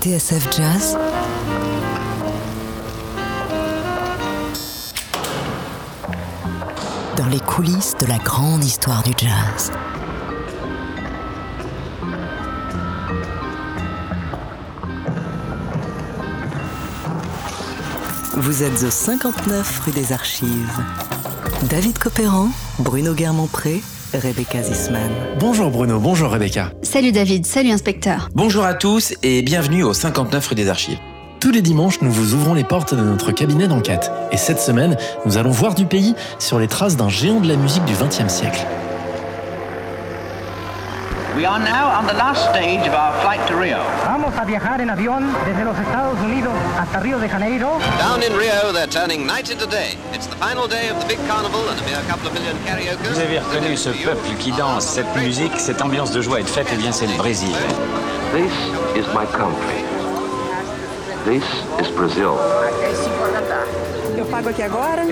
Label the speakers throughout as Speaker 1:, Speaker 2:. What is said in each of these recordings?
Speaker 1: TSF Jazz Dans les coulisses de la grande histoire du jazz. Vous êtes au 59 rue des Archives. David Copéran, Bruno Guermont-Pré, Rebecca Zisman.
Speaker 2: Bonjour Bruno, bonjour Rebecca.
Speaker 3: Salut David, salut inspecteur.
Speaker 4: Bonjour à tous et bienvenue au 59 rue des Archives.
Speaker 2: Tous les dimanches, nous vous ouvrons les portes de notre cabinet d'enquête. Et cette semaine, nous allons voir du pays sur les traces d'un géant de la musique du XXe siècle.
Speaker 5: We are now on the last stage of our flight to Rio.
Speaker 6: Vamos a viajar en avión desde los Estados Unidos hasta Río de Janeiro.
Speaker 7: Down in Rio, they're turning night into day. It's the final day of the big carnival and a mere couple of million karaoke.
Speaker 8: Vous avez reconnu ce peuple qui danse, cette musique, cette ambiance de joie et de fête, eh bien c'est le Brésil.
Speaker 9: This is my country. This is Brazil.
Speaker 10: Eu pago aqui agora?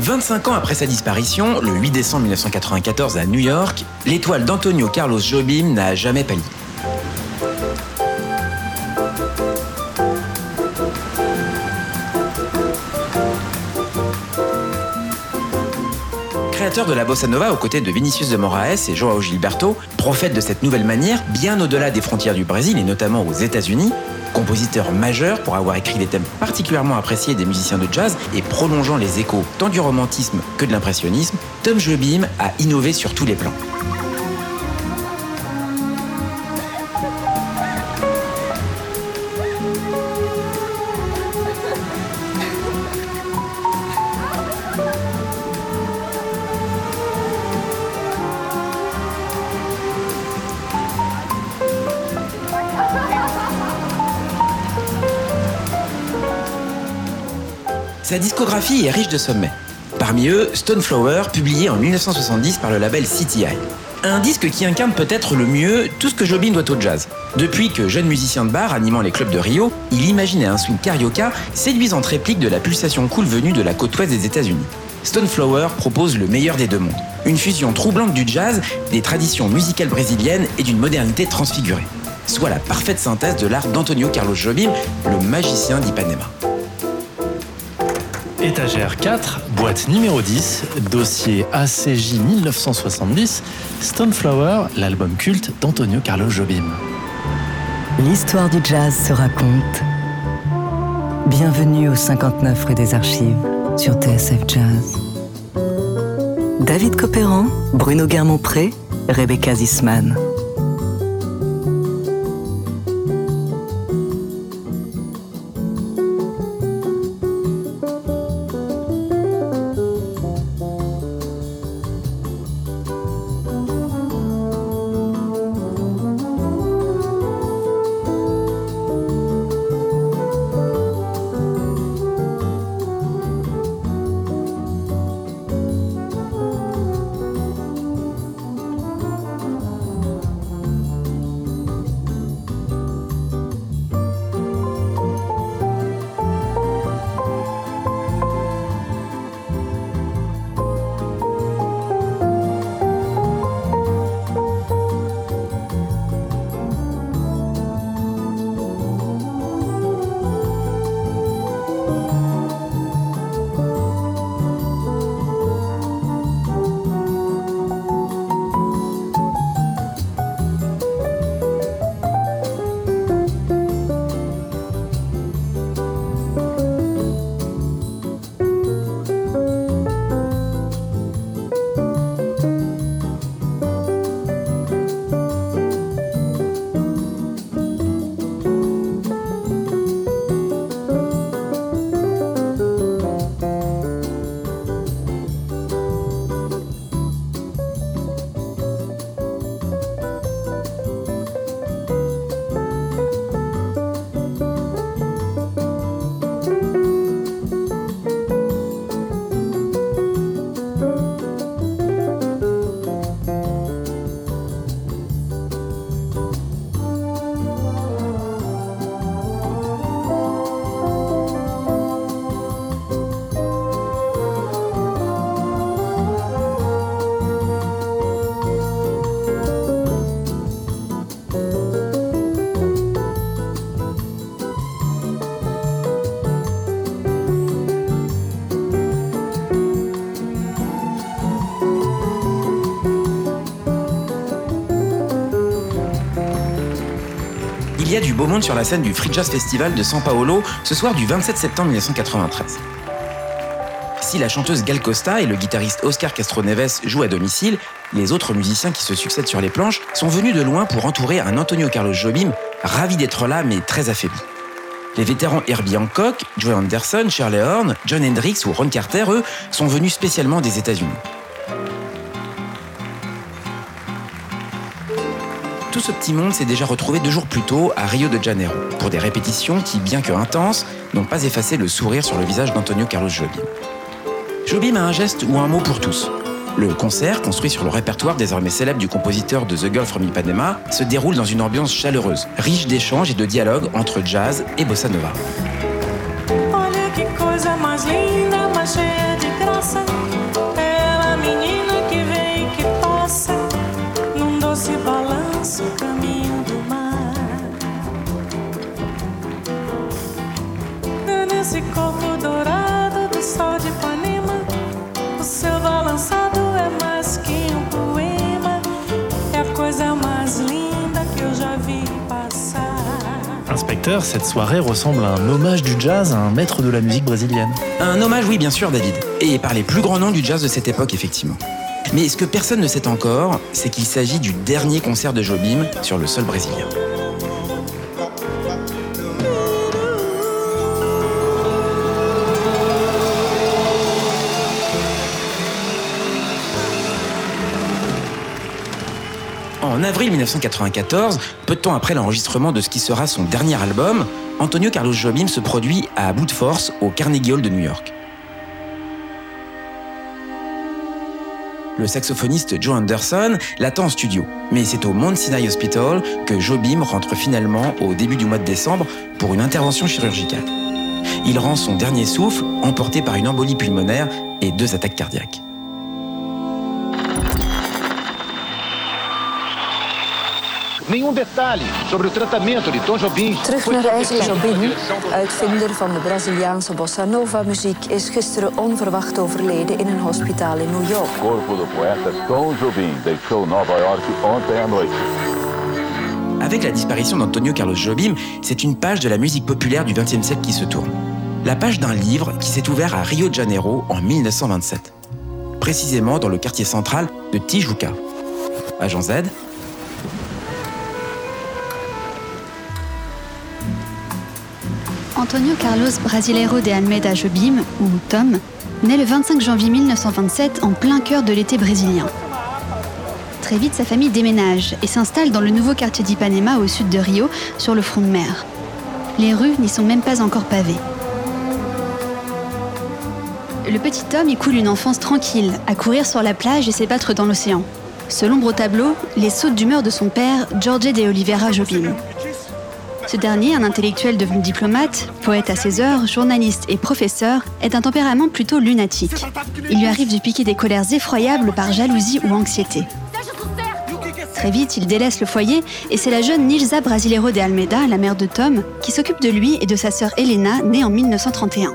Speaker 4: 25 ans après sa disparition, le 8 décembre 1994 à New York, l'étoile d'Antonio Carlos Jobim n'a jamais pâli. De la bossa nova aux côtés de Vinicius de Moraes et Joao Gilberto, prophète de cette nouvelle manière, bien au-delà des frontières du Brésil et notamment aux États-Unis, compositeur majeur pour avoir écrit des thèmes particulièrement appréciés des musiciens de jazz et prolongeant les échos tant du romantisme que de l'impressionnisme, Tom Jobim a innové sur tous les plans. Sa discographie est riche de sommets. Parmi eux, Stoneflower, publié en 1970 par le label CTI. Un disque qui incarne peut-être le mieux tout ce que Jobim doit au jazz. Depuis que jeune musicien de bar animant les clubs de Rio, il imaginait un swing carioca séduisante réplique de la pulsation cool venue de la côte ouest des États-Unis. Stoneflower propose le meilleur des deux mondes. Une fusion troublante du jazz, des traditions musicales brésiliennes et d'une modernité transfigurée. Soit la parfaite synthèse de l'art d'Antonio Carlos Jobim, le magicien d'Ipanema.
Speaker 2: Étagère 4, boîte numéro 10, dossier ACJ 1970, Stoneflower, l'album culte d'Antonio Carlos Jobim.
Speaker 1: L'histoire du jazz se raconte. Bienvenue au 59 rue des Archives sur TSF Jazz. David Copéran, Bruno Guermont-Pré, Rebecca Zisman.
Speaker 4: Il y a du beau monde sur la scène du Free Jazz Festival de São Paulo ce soir du 27 septembre 1993. Si la chanteuse Gal Costa et le guitariste Oscar Castro-Neves jouent à domicile, les autres musiciens qui se succèdent sur les planches sont venus de loin pour entourer un Antonio Carlos Jobim ravi d'être là mais très affaibli. Les vétérans Herbie Hancock, Joe Anderson, Charlie Horn, John Hendricks ou Ron Carter, eux, sont venus spécialement des États-Unis. Tout ce petit monde s'est déjà retrouvé deux jours plus tôt à Rio de Janeiro pour des répétitions qui, bien que intenses, n'ont pas effacé le sourire sur le visage d'Antonio Carlos Jobim. Jobim a un geste ou un mot pour tous. Le concert, construit sur le répertoire désormais célèbre du compositeur de The Girl from Ipanema, se déroule dans une ambiance chaleureuse, riche d'échanges et de dialogues entre jazz et bossa nova.
Speaker 2: Cette soirée ressemble à un hommage du jazz à un maître de la musique brésilienne.
Speaker 4: Un hommage, oui, bien sûr, David. Et par les plus grands noms du jazz de cette époque, effectivement. Mais ce que personne ne sait encore, c'est qu'il s'agit du dernier concert de Jobim sur le sol brésilien. Avril 1994, peu de temps après l'enregistrement de ce qui sera son dernier album, Antonio Carlos Jobim se produit à bout de force au Carnegie Hall de New York. Le saxophoniste Joe Anderson l'attend en studio, mais c'est au Mount Sinai Hospital que Jobim rentre finalement au début du mois de décembre pour une intervention chirurgicale. Il rend son dernier souffle, emporté par une embolie pulmonaire et deux attaques cardiaques.
Speaker 11: Nenhum detalhe sobre o tratamento de Tom Jobim.
Speaker 12: Terug naar Isaac Jobim, uitvinder van de Braziliaanse bossa nova muziek, is gisteren onverwacht overleden in een hospitaal in New York.
Speaker 13: O corpo do poeta Tom Jobim deixou Nova York ontem à noite.
Speaker 4: Avec la disparition d'Antonio Carlos Jobim, c'est une page de la musique populaire du XXe siècle qui se tourne. La page d'un livre qui s'est ouvert à Rio de Janeiro en 1927. Précisément dans le quartier central de Tijuca. Agent Z,
Speaker 3: Antonio Carlos Brasileiro de Almeida Jobim, ou Tom, naît le 25 janvier 1927 en plein cœur de l'été brésilien. Très vite, sa famille déménage et s'installe dans le nouveau quartier d'Ipanema au sud de Rio, sur le front de mer. Les rues n'y sont même pas encore pavées. Le petit Tom y coule une enfance tranquille, à courir sur la plage et s'ébattre dans l'océan. Ce l'ombre au tableau, les sautes d'humeur de son père, Jorge de Oliveira Jobim. Ce dernier, un intellectuel devenu diplomate, poète à ses heures, journaliste et professeur, est un tempérament plutôt lunatique. Il lui arrive de piquer des colères effroyables par jalousie ou anxiété. Très vite, il délaisse le foyer et c'est la jeune Nilza Brasileiro de Almeida, la mère de Tom, qui s'occupe de lui et de sa sœur Elena, née en 1931.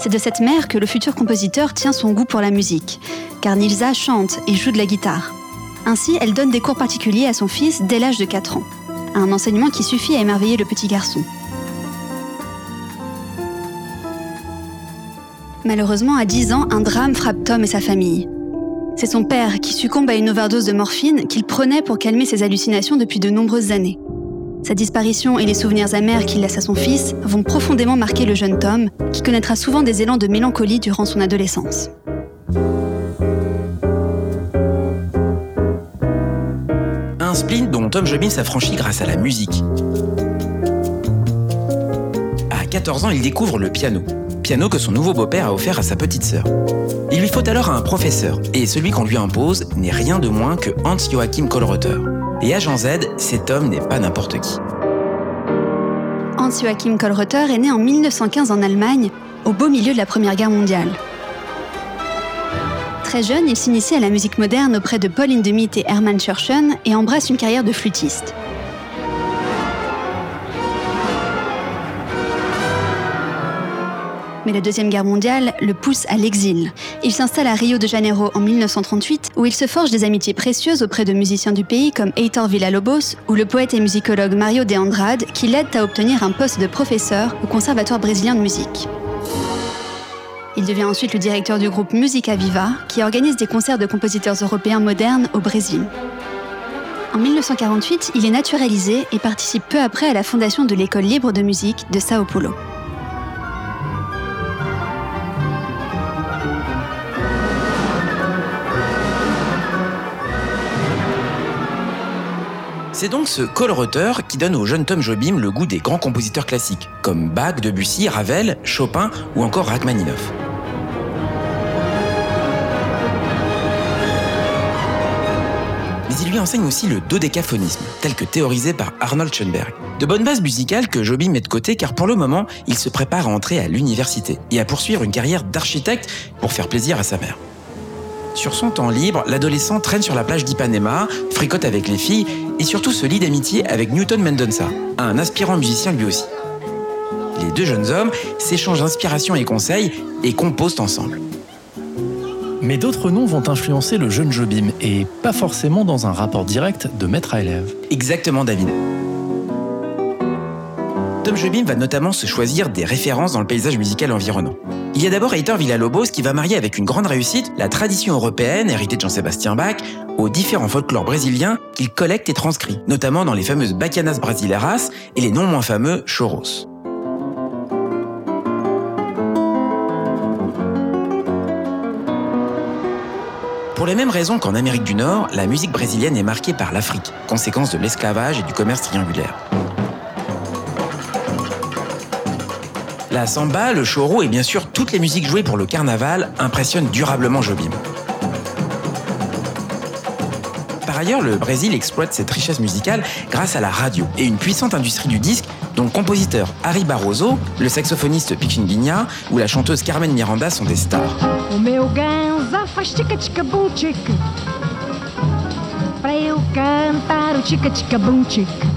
Speaker 3: C'est de cette mère que le futur compositeur tient son goût pour la musique, car Nilza chante et joue de la guitare. Ainsi, elle donne des cours particuliers à son fils dès l'âge de 4 ans un enseignement qui suffit à émerveiller le petit garçon. Malheureusement, à 10 ans, un drame frappe Tom et sa famille. C'est son père qui succombe à une overdose de morphine qu'il prenait pour calmer ses hallucinations depuis de nombreuses années. Sa disparition et les souvenirs amers qu'il laisse à son fils vont profondément marquer le jeune Tom, qui connaîtra souvent des élans de mélancolie durant son adolescence.
Speaker 4: Dont Tom Jobim s'affranchit grâce à la musique. À 14 ans, il découvre le piano. Piano que son nouveau beau-père a offert à sa petite sœur. Il lui faut alors un professeur, et celui qu'on lui impose n'est rien de moins que Hans Joachim Kollreuter. Et agent Z, cet homme n'est pas n'importe qui.
Speaker 3: Hans Joachim Kollreuter est né en 1915 en Allemagne, au beau milieu de la Première Guerre mondiale. Très jeune, il s'initie à la musique moderne auprès de Paul Hindemith et Hermann Scherchen et embrasse une carrière de flûtiste. Mais la Deuxième Guerre mondiale le pousse à l'exil. Il s'installe à Rio de Janeiro en 1938, où il se forge des amitiés précieuses auprès de musiciens du pays comme Heitor Villa-Lobos ou le poète et musicologue Mario de Andrade, qui l'aident à obtenir un poste de professeur au Conservatoire brésilien de musique. Il devient ensuite le directeur du groupe Musica Viva, qui organise des concerts de compositeurs européens modernes au Brésil. En 1948, il est naturalisé et participe peu après à la fondation de l'école libre de musique de Sao Paulo.
Speaker 4: C'est donc ce colorateur qui donne au jeune Tom Jobim le goût des grands compositeurs classiques, comme Bach, Debussy, Ravel, Chopin ou encore Rachmaninoff. Mais il lui enseigne aussi le dodécaphonisme, tel que théorisé par Arnold Schoenberg. De bonnes bases musicales que Jobim met de côté car pour le moment, il se prépare à entrer à l'université et à poursuivre une carrière d'architecte pour faire plaisir à sa mère. Sur son temps libre, l'adolescent traîne sur la plage d'Ipanema, fricote avec les filles et surtout se lie d'amitié avec Newton Mendonça, un aspirant musicien lui aussi. Les deux jeunes hommes s'échangent inspiration et conseils et composent ensemble.
Speaker 2: Mais d'autres noms vont influencer le jeune Jobim et pas forcément dans un rapport direct de maître à élève.
Speaker 4: Exactement, David. Tom Jobim va notamment se choisir des références dans le paysage musical environnant. Il y a d'abord Heitor Villa-Lobos qui va marier avec une grande réussite la tradition européenne héritée de Jean-Sébastien Bach aux différents folklores brésiliens qu'il collecte et transcrit, notamment dans les fameuses Bacanas Brasileiras et les non moins fameux Choros. Pour les mêmes raisons qu'en Amérique du Nord, la musique brésilienne est marquée par l'Afrique, conséquence de l'esclavage et du commerce triangulaire. La samba, le choro et bien sûr toutes les musiques jouées pour le carnaval impressionnent durablement Jobim. Par ailleurs, le Brésil exploite cette richesse musicale grâce à la radio et une puissante industrie du disque dont le compositeur Harry Barroso, le saxophoniste Pichinguinha ou la chanteuse Carmen Miranda sont des stars.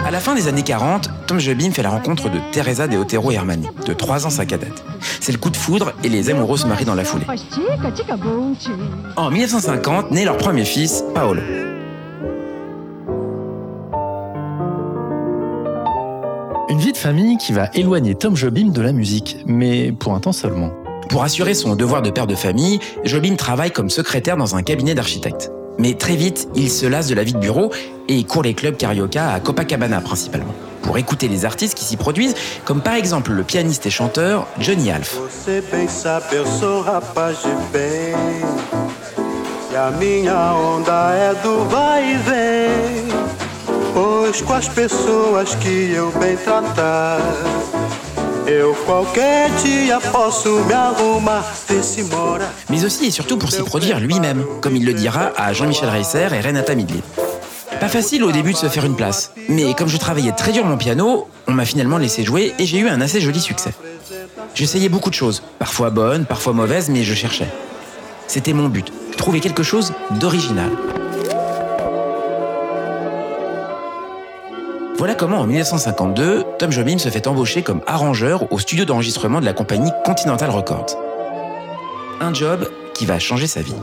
Speaker 4: À la fin des années 40, Tom Jobim fait la rencontre de Teresa de Otero Hermani, de 3 ans sa cadette. C'est le coup de foudre et les amoureux se marient dans la foulée. En 1950, naît leur premier fils, Paolo.
Speaker 2: Une vie de famille qui va éloigner Tom Jobim de la musique, mais pour un temps seulement.
Speaker 4: Pour assurer son devoir de père de famille, Jobim travaille comme secrétaire dans un cabinet d'architecte. Mais très vite, il se lasse de la vie de bureau et court les clubs carioca à Copacabana principalement, pour écouter les artistes qui s'y produisent, comme par exemple le pianiste et chanteur Johnny Alf. Mais aussi et surtout pour s'y produire lui-même, comme il le dira à Jean-Michel Reisser et Renata Midley. Pas facile au début de se faire une place, mais comme je travaillais très dur mon piano, on m'a finalement laissé jouer et j'ai eu un assez joli succès. J'essayais beaucoup de choses, parfois bonnes, parfois mauvaises, mais je cherchais. C'était mon but, trouver quelque chose d'original. Voilà comment en 1952, Tom Jobim se fait embaucher comme arrangeur au studio d'enregistrement de la compagnie Continental Records. Un job qui va changer sa vie.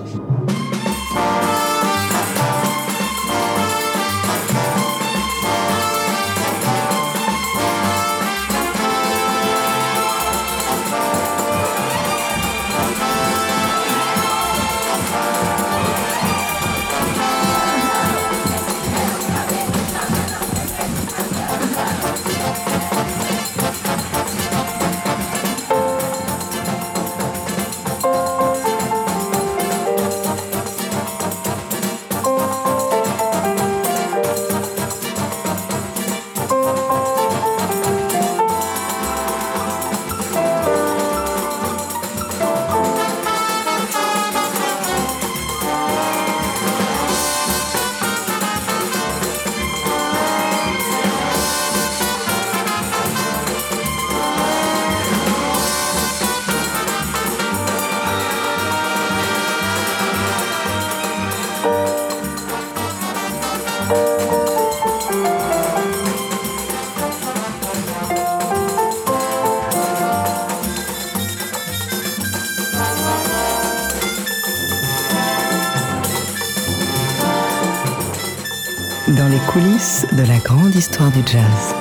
Speaker 1: De la grande histoire du jazz.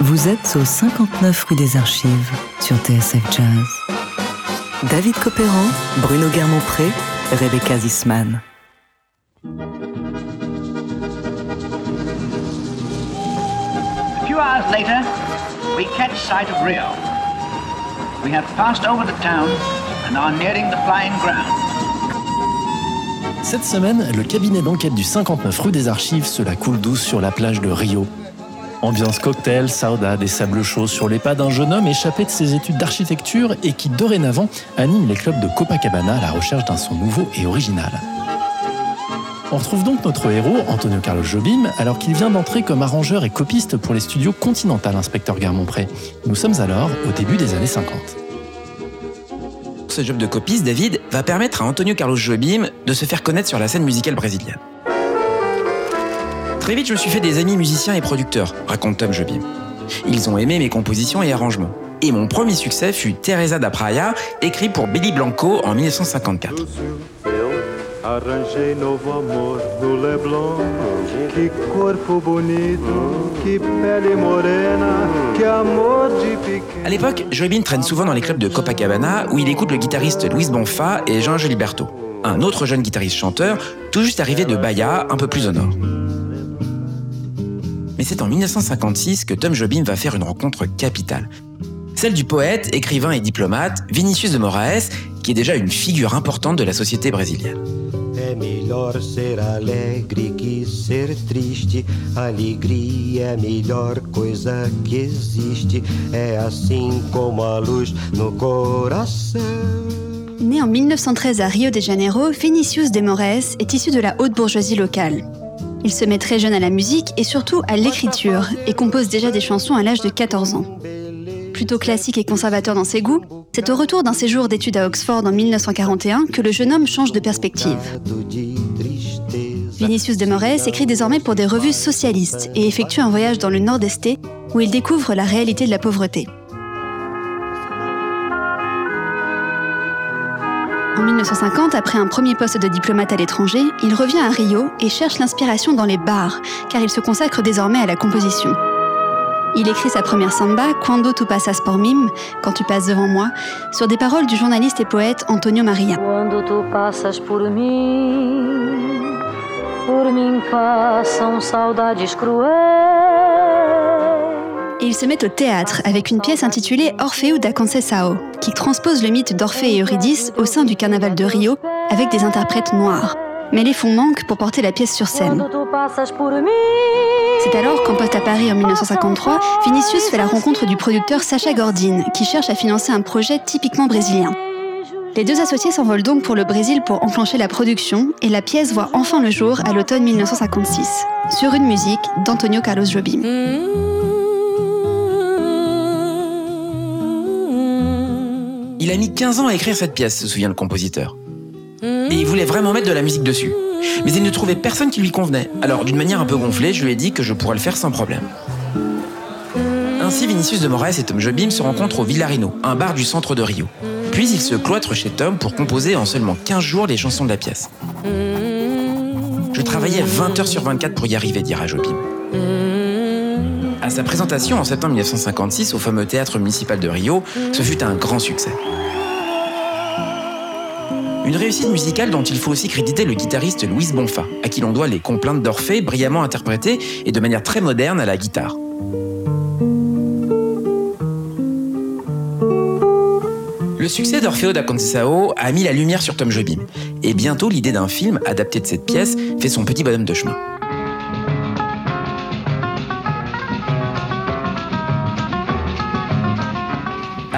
Speaker 1: Vous êtes au 59 rue des Archives sur TSF Jazz. David Copéran, Bruno Guermont-Pré, Rebecca Zisman.
Speaker 5: A few hours later, we catch sight of Rio. We have passed over the town and are nearing the flying ground.
Speaker 2: Cette semaine, le cabinet d'enquête du 59 rue des Archives se la coule douce sur la plage de Rio. Ambiance cocktail, saudade et sable chaud sur les pas d'un jeune homme échappé de ses études d'architecture et qui dorénavant anime les clubs de Copacabana à la recherche d'un son nouveau et original. On retrouve donc notre héros, Antonio Carlos Jobim, alors qu'il vient d'entrer comme arrangeur et copiste pour les studios Continental Inspecteur Garmont-Pré. Nous sommes alors au début des années 50.
Speaker 4: Ce job de copiste, David, va permettre à Antonio Carlos Jobim de se faire connaître sur la scène musicale brésilienne. Très vite, je me suis fait des amis musiciens et producteurs, raconte Tom Jobim. Ils ont aimé mes compositions et arrangements. Et mon premier succès fut Teresa da Praia, écrit pour Billy Blanco en 1954. À l'époque, Jobim traîne souvent dans les clubs de Copacabana où il écoute le guitariste Luis Bonfa et Jean Gilberto, un autre jeune guitariste chanteur tout juste arrivé de Bahia, un peu plus au nord. Mais c'est en 1956 que Tom Jobim va faire une rencontre capitale. Celle du poète, écrivain et diplomate Vinicius de Moraes, qui est déjà une figure importante de la société brésilienne.
Speaker 14: É melhor ser alegre que ser triste. Alegria é a melhor coisa que existe. É assim como a luz no coração.
Speaker 3: Né en 1913 à Rio de Janeiro, Vinicius de Moraes est issu de la haute bourgeoisie locale. Il se met très jeune à la musique et surtout à l'écriture et compose déjà des chansons à l'âge de 14 ans. Plutôt classique et conservateur dans ses goûts, c'est au retour d'un séjour d'études à Oxford en 1941 que le jeune homme change de perspective. Vinicius de Moraes écrit désormais pour des revues socialistes et effectue un voyage dans le nord-est où il découvre la réalité de la pauvreté. En 1950, après un premier poste de diplomate à l'étranger, il revient à Rio et cherche l'inspiration dans les bars, car il se consacre désormais à la composition. Il écrit sa première samba, Quando tu passas por mim, quand tu passes devant moi, sur des paroles du journaliste et poète Antonio Maria.
Speaker 15: Quando tu passas por mim, por mim passam saudades cruéis.
Speaker 3: Et il se met au théâtre avec une pièce intitulée Orfeu da Conceição, qui transpose le mythe d'Orphée et Eurydice au sein du carnaval de Rio avec des interprètes noirs. Mais les fonds manquent pour porter la pièce sur scène. C'est alors qu'en poste à Paris en 1953, Vinicius fait la rencontre du producteur Sacha Gordine, qui cherche à financer un projet typiquement brésilien. Les deux associés s'envolent donc pour le Brésil pour enclencher la production, et la pièce voit enfin le jour à l'automne 1956, sur une musique d'Antonio Carlos Jobim.
Speaker 4: Il a mis 15 ans à écrire cette pièce, se souvient le compositeur. Et il voulait vraiment mettre de la musique dessus. Mais il ne trouvait personne qui lui convenait. Alors, d'une manière un peu gonflée, je lui ai dit que je pourrais le faire sans problème. Ainsi, Vinicius de Moraes et Tom Jobim se rencontrent au Villarino, un bar du centre de Rio. Puis ils se cloîtrent chez Tom pour composer en seulement 15 jours les chansons de la pièce. Je travaillais 20 heures sur 24 pour y arriver, dira Jobim. À sa présentation en septembre 1956 au fameux théâtre municipal de Rio, ce fut un grand succès. Une réussite musicale dont il faut aussi créditer le guitariste Luis Bonfa, à qui l'on doit les complaintes d'Orphée brillamment interprétées et de manière très moderne à la guitare. Le succès d'Orfeo da Conceição a mis la lumière sur Tom Jobim, et bientôt l'idée d'un film adapté de cette pièce fait son petit bonhomme de chemin.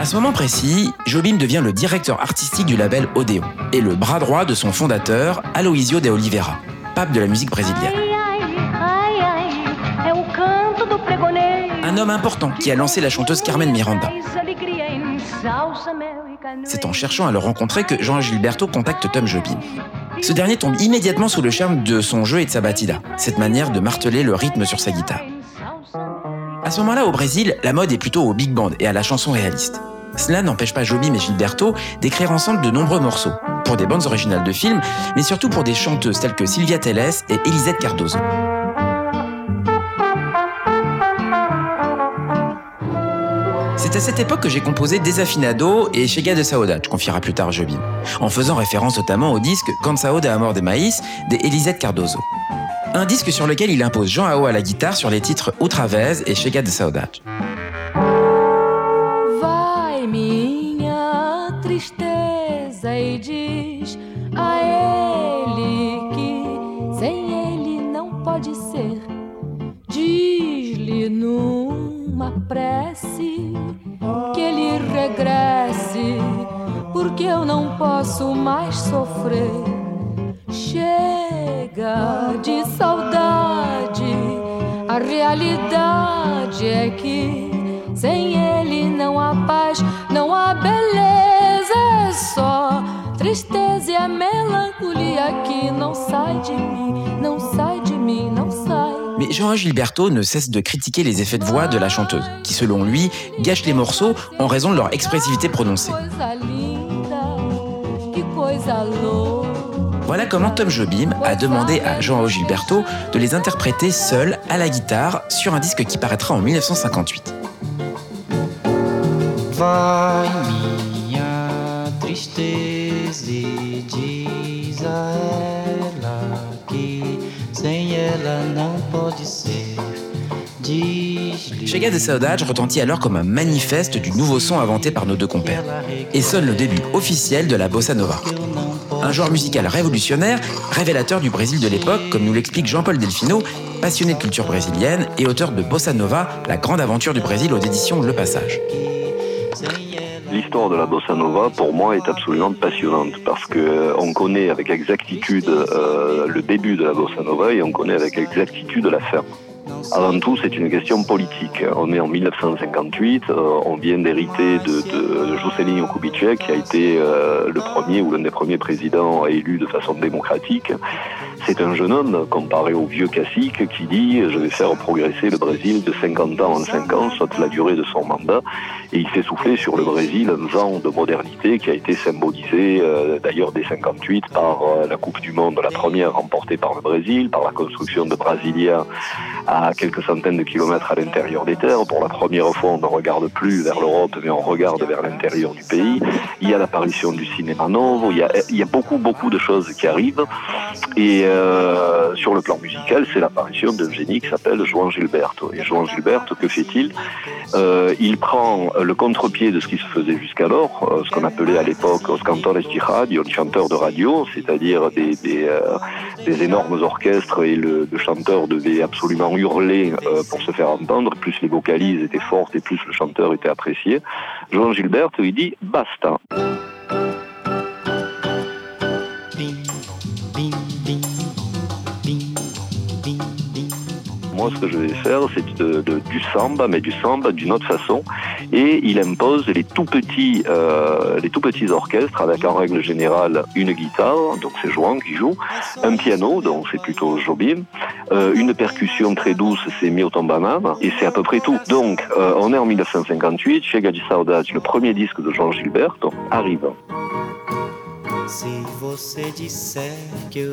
Speaker 4: Ce moment précis, Jobim devient le directeur artistique du label Odeon et le bras droit de son fondateur, Aloysio de Oliveira, pape de la musique brésilienne. Un homme important qui a lancé la chanteuse Carmen Miranda. C'est en cherchant à le rencontrer que Jean Gilberto contacte Tom Jobim. Ce dernier tombe immédiatement sous le charme de son jeu et de sa batida, cette manière de marteler le rythme sur sa guitare. À ce moment-là, au Brésil, la mode est plutôt au big band et à la chanson réaliste. Cela n'empêche pas Jobim et Gilberto d'écrire ensemble de nombreux morceaux, pour des bandes originales de films, mais surtout pour des chanteuses telles que Sylvia Telles et Elisette Cardozo. C'est à cette époque que j'ai composé Desafinado et Chega de Saudade, confiera plus tard Jobim, en faisant référence notamment au disque Cansao de Amor de Maïs de Elisette Cardozo. Un disque sur lequel il impose Jean Ao à la guitare sur les titres Outra Vez et Chega de Saudade.
Speaker 15: Tristeza e diz a ele que sem ele não pode ser. Diz-lhe numa prece que ele regresse, porque eu não posso mais sofrer. Chega de saudade, a realidade é que sem ele não há paz, não há beleza, tristeza e a melancolia que não sai de mim, não sai de mim, não sai.
Speaker 4: Mais Jean Gilberto ne cesse de critiquer les effets de voix de la chanteuse, qui selon lui gâchent les morceaux en raison de leur expressivité prononcée. Voilà comment Tom Jobim a demandé à João Gilberto de les interpréter seuls à la guitare sur un disque qui paraîtra en 1958.
Speaker 16: Vai minha tristeza
Speaker 4: Chega de Saudade retentit alors comme un manifeste du nouveau son inventé par nos deux compères et sonne le début officiel de la bossa nova. Un genre musical révolutionnaire, révélateur du Brésil de l'époque, comme nous l'explique Jean-Paul Delfino, passionné de culture brésilienne et auteur de Bossa Nova, la grande aventure du Brésil aux éditions Le Passage.
Speaker 17: L'histoire de la bossa nova, pour moi, est absolument passionnante parce que euh, on connaît avec exactitude euh, le début de la bossa nova et on connaît avec exactitude la fin. Avant tout, c'est une question politique. On est en 1958, euh, on vient d'hériter de, de Juscelino Kubitschek, qui a été le premier ou l'un des premiers présidents élus de façon démocratique. C'est un jeune homme, comparé au vieux cacique, qui dit « je vais faire progresser le Brésil de 50 ans en 5 ans, soit la durée de son mandat ». Et il fait souffler sur le Brésil un vent de modernité qui a été symbolisé euh, d'ailleurs dès 58 par euh, la Coupe du Monde, la première remportée par le Brésil, par la construction de Brasilia à quelques centaines de kilomètres à l'intérieur des terres. Pour la première fois, on ne regarde plus vers l'Europe, mais on regarde vers l'intérieur du pays. Il y a l'apparition du cinéma novo, il y a, il y a beaucoup, beaucoup de choses qui arrivent. Et euh, sur le plan musical, c'est l'apparition d'un génie qui s'appelle Joan Gilberto. Et Joan Gilberto, que fait-il euh, Il prend le contre-pied de ce qui se faisait jusqu'alors, euh, ce qu'on appelait à l'époque os cantores de radio, les chanteurs de radio, c'est-à-dire des, euh, énormes orchestres et le, chanteur devait absolument hurler pour se faire entendre. Plus les vocalises étaient fortes et plus le chanteur était apprécié. Joan Gilberto, il dit basta. Moi, ce que je vais faire, c'est du samba, mais du samba d'une autre façon. Et il impose les tout petits, euh, les tout petits orchestres avec en règle générale une guitare, donc c'est Joan qui joue, un piano, donc c'est plutôt Jobim, euh, une percussion très douce, c'est Milton Banana, et c'est à peu près tout. Donc, euh, on est en 1958, chez Gadi Saudade, le premier disque de Jean Gilberto arrive.
Speaker 16: Que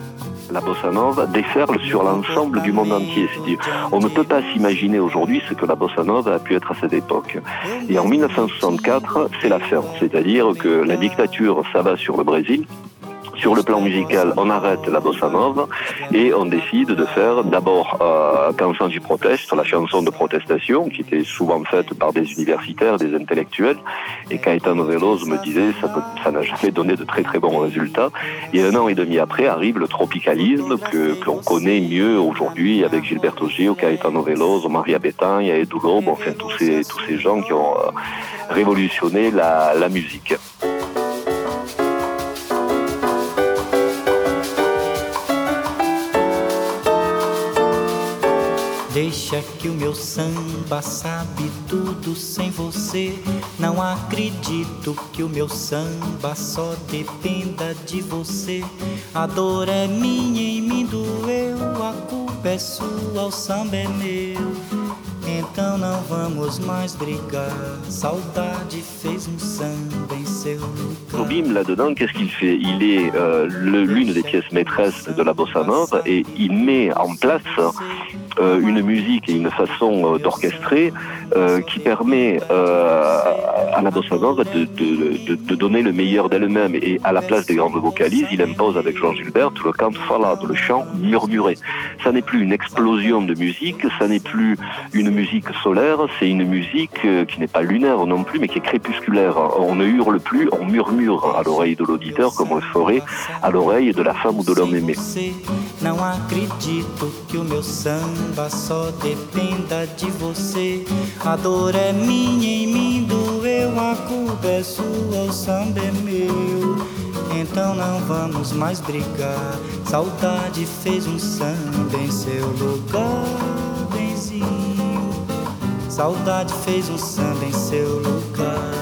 Speaker 17: La bossa nova déferle sur l'ensemble du monde entier. On ne peut pas s'imaginer aujourd'hui ce que la bossa nova a pu être à cette époque. Et en 1964, c'est la fin. C'est-à-dire que la dictature s'abat sur le Brésil. Sur le plan musical, on arrête la bossa nova et on décide de faire d'abord euh, du proteste, la chanson de protestation qui était souvent faite par des universitaires, des intellectuels. Et Caetano Veloso me disait ça ça n'a jamais donné de très très bons résultats. Et un an et demi après arrive le tropicalisme que qu'on connaît mieux aujourd'hui avec Gilberto Gil, Caetano Veloso, Maria Bethânia, Edu enfin tous ces tous ces gens qui ont euh, révolutionné la musique.
Speaker 16: Deixa que o meu samba sabe tudo sem você. Não acredito que o meu samba só dependa de você. A dor é minha em mim doeu, a culpa é sua, o samba é meu. Então não vamos mais brigar. Saudade fez um samba em seu lugar.
Speaker 17: Jobim, là-dedans, qu'est-ce qu'il fait Il est euh, l'une des pièces maîtresses de la bossa nova et il met en place une musique et une façon euh, d'orchestrer euh, qui permet euh, à la bossa nova de, de- donner le meilleur d'elle-même. Et à la place des grandes vocalises, il impose avec Jean Gilbert le canto falado, le chant murmuré. Ça n'est plus une explosion de musique, ça n'est plus une musique solaire, c'est une musique euh, qui n'est pas lunaire non plus, mais qui est crépusculaire. On ne hurle plus, on murmure à l'oreille de l'auditeur comme on le ferait à l'oreille de la femme ou de l'homme aimé.
Speaker 16: Samba só dependa de você. A dor é minha em mim doeu, a culpa é sua, o samba é meu. Então não vamos mais brigar. Saudade fez um samba em seu lugar, benzinho. Saudade fez um samba em seu lugar.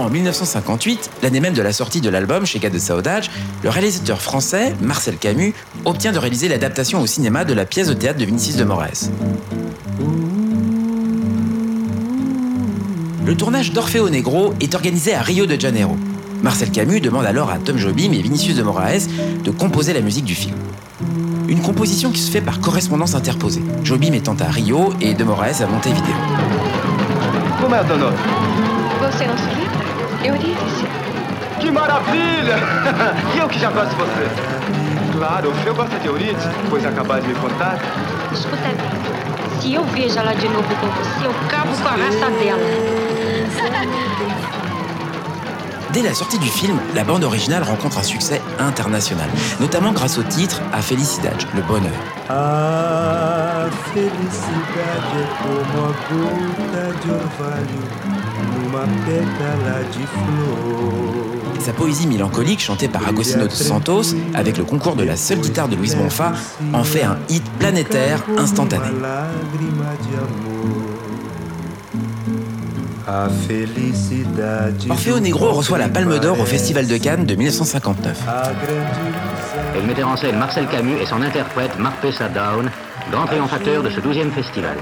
Speaker 4: En 1958, l'année même de la sortie de l'album chez de Saudade, le réalisateur français, Marcel Camus, obtient de réaliser l'adaptation au cinéma de la pièce de théâtre de Vinicius de Moraes. Le tournage d'Orfeo Negro est organisé à Rio de Janeiro. Marcel Camus demande alors à Tom Jobim et Vinicius de Moraes de composer la musique du film. Une composition qui se fait par correspondance interposée, Jobim étant à Rio et de Moraes à Montevideo.
Speaker 11: Como é, Dona?
Speaker 10: Você não se
Speaker 11: Que maravilha! E eu que já gosto de você. Claro, o Feu gosta de Eurídice, pois de me contar.
Speaker 18: Escuta bem. Se eu vejo ela de novo com você, eu cabo com a raça dela.
Speaker 4: Dès la sortie du film, la bande originale rencontre un succès international, notamment grâce au titre A Felicidade, le bonheur.
Speaker 14: A felicidade é como a gota de orvalho numa pétala de flor.
Speaker 4: Sa poésie mélancolique, chantée par Agostinho dos Santos, avec le concours de la seule guitare de Luis Bonfa, en fait un hit planétaire instantané. Orfeo Negro reçoit la Palme d'Or au Festival de Cannes de 1959.
Speaker 19: Et le metteur en scène Marcel Camus et son interprète Mark Pessa Down, grand triomphateur de ce 12e festival.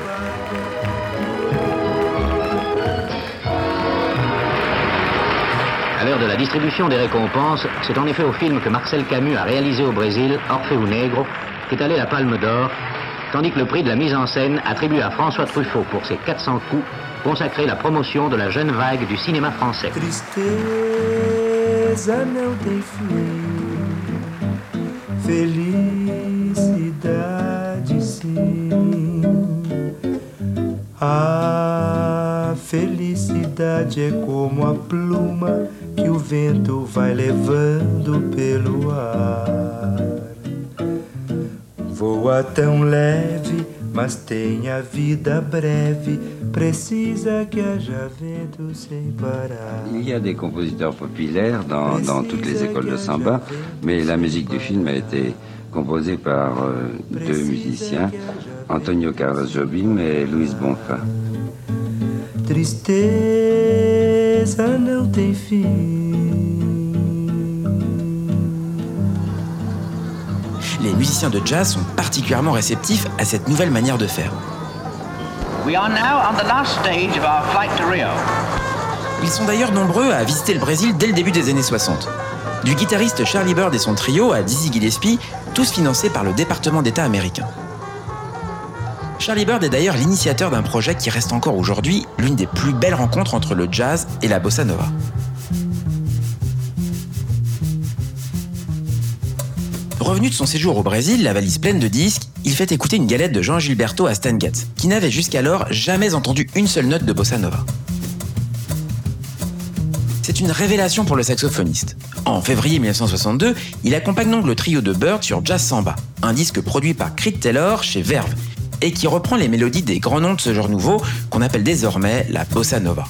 Speaker 19: De la distribution des récompenses, c'est en effet au film que Marcel Camus a réalisé au Brésil, Orfeo Negro, qu'est allé la Palme d'Or, tandis que le prix de la mise en scène attribué à François Truffaut pour ses 400 coups consacré la promotion de la jeune vague du cinéma français.
Speaker 14: Felicidade como a que o vento vai levando pelo ar. Voa tão leve, mas tem a vida breve. Precisa que haja vento sem parar.
Speaker 20: Il y a des compositeurs populaires dans, dans toutes les écoles de samba, mais la musique du film a été composée par euh, deux musiciens, Antonio Carlos Jobim et Luis Bonfa.
Speaker 14: Tristeza não tem fim.
Speaker 4: Les musiciens de jazz sont particulièrement réceptifs à cette nouvelle manière de faire. Ils sont d'ailleurs nombreux à visiter le Brésil dès le début des années 60. Du guitariste Charlie Bird et son trio à Dizzy Gillespie, tous financés par le département d'État américain. Charlie Bird est d'ailleurs l'initiateur d'un projet qui reste encore aujourd'hui l'une des plus belles rencontres entre le jazz et la bossa nova. Revenu de son séjour au Brésil, la valise pleine de disques, il fait écouter une galette de Jean Gilberto à Stan Getz, qui n'avait jusqu'alors jamais entendu une seule note de bossa nova. C'est une révélation pour le saxophoniste. En février 1962, il accompagne donc le trio de Bird sur Jazz Samba, un disque produit par Creed Taylor chez Verve, et qui reprend les mélodies des grands noms de ce genre nouveau qu'on appelle désormais la bossa nova.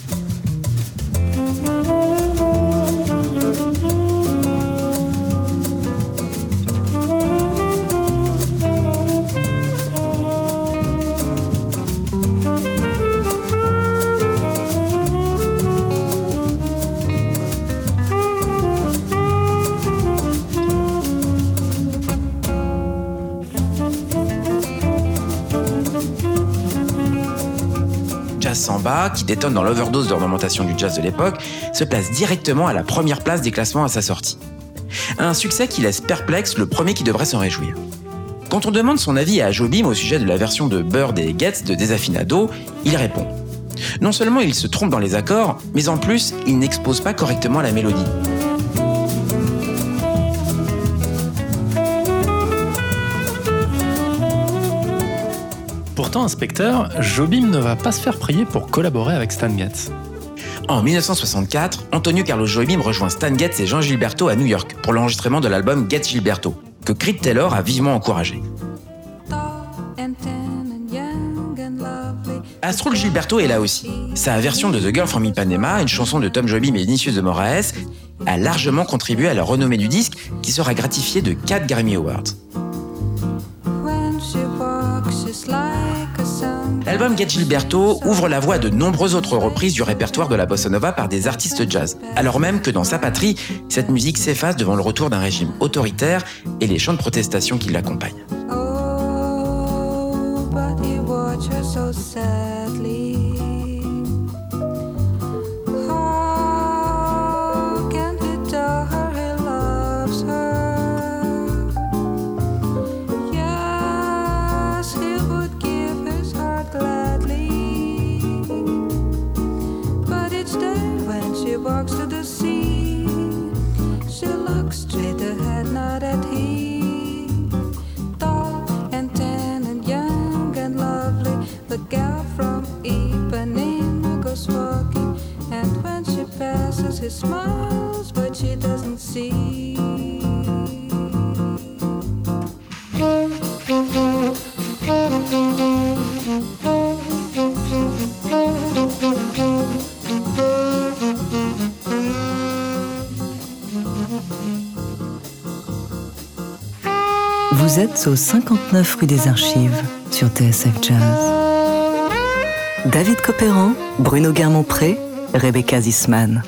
Speaker 4: Qui détonne dans l'overdose d'ornementation du jazz de l'époque, se place directement à la première place des classements à sa sortie. Un succès qui laisse perplexe le premier qui devrait s'en réjouir. Quand on demande son avis à Jobim au sujet de la version de Bird et Getz de Desafinado, il répond Non seulement il se trompe dans les accords, mais en plus, il n'expose pas correctement la mélodie.
Speaker 2: Inspecteur, Jobim ne va pas se faire prier pour collaborer avec Stan Getz.
Speaker 4: En 1964, Antonio Carlos Jobim rejoint Stan Getz et Jean Gilberto à New York pour l'enregistrement de l'album Getz Gilberto, que Creed Taylor a vivement encouragé. Astrud Gilberto est là aussi. Sa version de The Girl from Ipanema, une chanson de Tom Jobim et Vinicius de Moraes, a largement contribué à la renommée du disque qui sera gratifié de 4 Grammy Awards. L'album Get Gilberto ouvre la voie à de nombreuses autres reprises du répertoire de la bossa nova par des artistes jazz, alors même que dans sa patrie, cette musique s'efface devant le retour d'un régime autoritaire et les chants de protestation qui l'accompagnent.
Speaker 21: walks smiles, but she doesn't see.
Speaker 1: Vous êtes au 59 rue des Archives sur TSF Jazz. David Copéran, Bruno Guermont-Pré, Rebecca Zisman.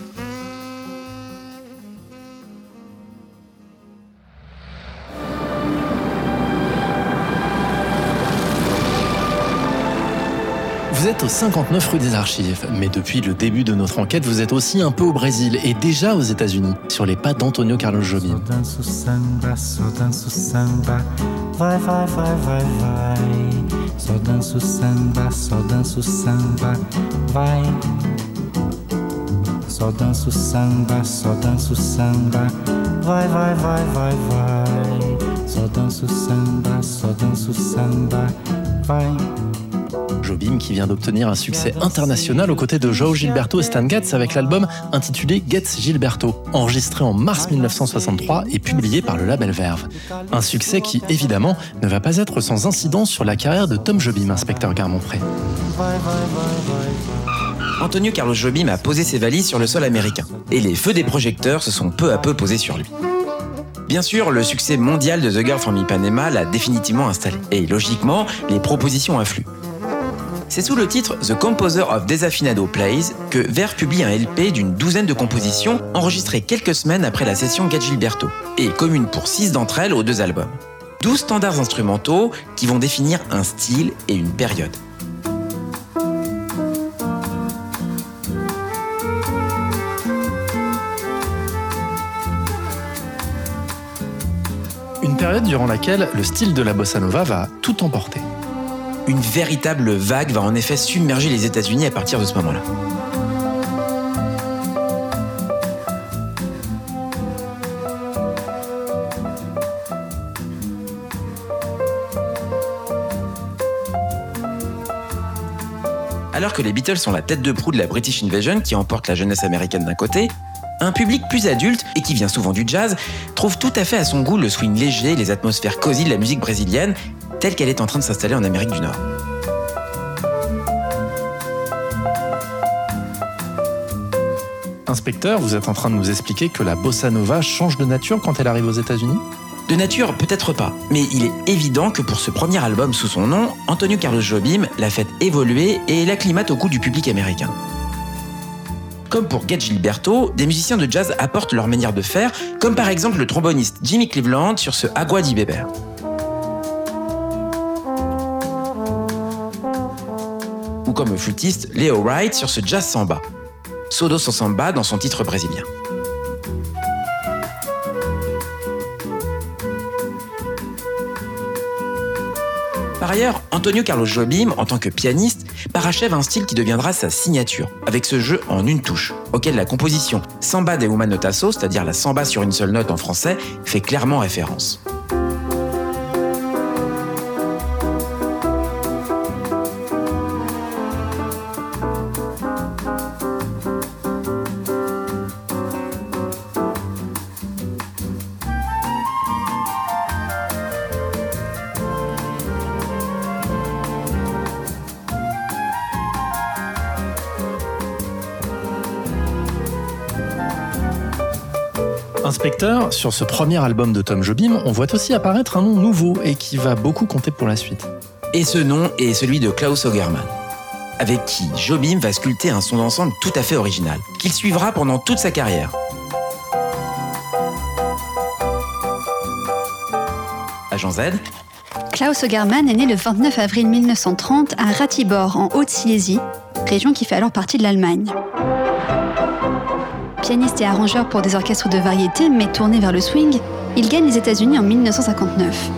Speaker 2: 59 rue des Archives, mais depuis le début de notre enquête, vous êtes aussi un peu au Brésil et déjà aux États-Unis, sur les pas d'Antonio Carlos Jobim. Jobim qui vient d'obtenir un succès international aux côtés de João Gilberto et Stan Getz avec l'album intitulé Getz Gilberto, enregistré en mars 1963 et publié par le label Verve. Un succès qui, évidemment, ne va pas être sans incidence sur la carrière de Tom Jobim, inspecteur Garmont-Pré.
Speaker 4: Antonio Carlos Jobim a posé ses valises sur le sol américain, et les feux des projecteurs se sont peu à peu posés sur lui. Bien sûr, le succès mondial de The Girl from Ipanema l'a définitivement installé, et logiquement, les propositions affluent. C'est sous le titre The Composer of Desafinado Plays que Verve publie un LP d'une douzaine de compositions enregistrées quelques semaines après la session Gilberto et communes pour six d'entre elles aux deux albums. Douze standards instrumentaux qui vont définir un style et une période.
Speaker 2: Une période durant laquelle le style de la bossa nova va tout emporter.
Speaker 4: Une véritable vague va en effet submerger les États-Unis à partir de ce moment-là. Alors que les Beatles sont la tête de proue de la British Invasion qui emporte la jeunesse américaine d'un côté, un public plus adulte, et qui vient souvent du jazz, trouve tout à fait à son goût le swing léger les atmosphères cosy de la musique brésilienne, telle qu'elle est en train de s'installer en Amérique du Nord.
Speaker 2: Inspecteur, vous êtes en train de nous expliquer que la bossa nova change de nature quand elle arrive aux États-Unis?
Speaker 4: De nature, peut-être pas, mais il est évident que pour ce premier album sous son nom, Antonio Carlos Jobim l'a fait évoluer et l'acclimate au goût du public américain. Comme pour Get Gilberto, des musiciens de jazz apportent leur manière de faire, comme par exemple le tromboniste Jimmy Cleveland sur ce Agua di Beber. Ou comme flûtiste Leo Wright sur ce jazz samba. Sodo son samba dans son titre brésilien. Par ailleurs, Antonio Carlos Jobim, en tant que pianiste, parachève un style qui deviendra sa signature, avec ce jeu en une touche, auquel la composition Samba de uma notasso, c'est-à-dire la samba sur une seule note en français, fait clairement référence.
Speaker 2: Sur ce premier album de Tom Jobim, on voit aussi apparaître un nom nouveau et qui va beaucoup compter pour la suite.
Speaker 4: Et ce nom est celui de Klaus Ogerman, avec qui Jobim va sculpter un son d'ensemble tout à fait original, qu'il suivra pendant toute sa carrière. Agent Z,
Speaker 3: Klaus Ogerman est né le 29 avril 1930 à Ratibor, en Haute-Silésie, région qui fait alors partie de l'Allemagne. Pianiste et arrangeur pour des orchestres de variété, mais tourné vers le swing, il gagne les États-Unis en 1959.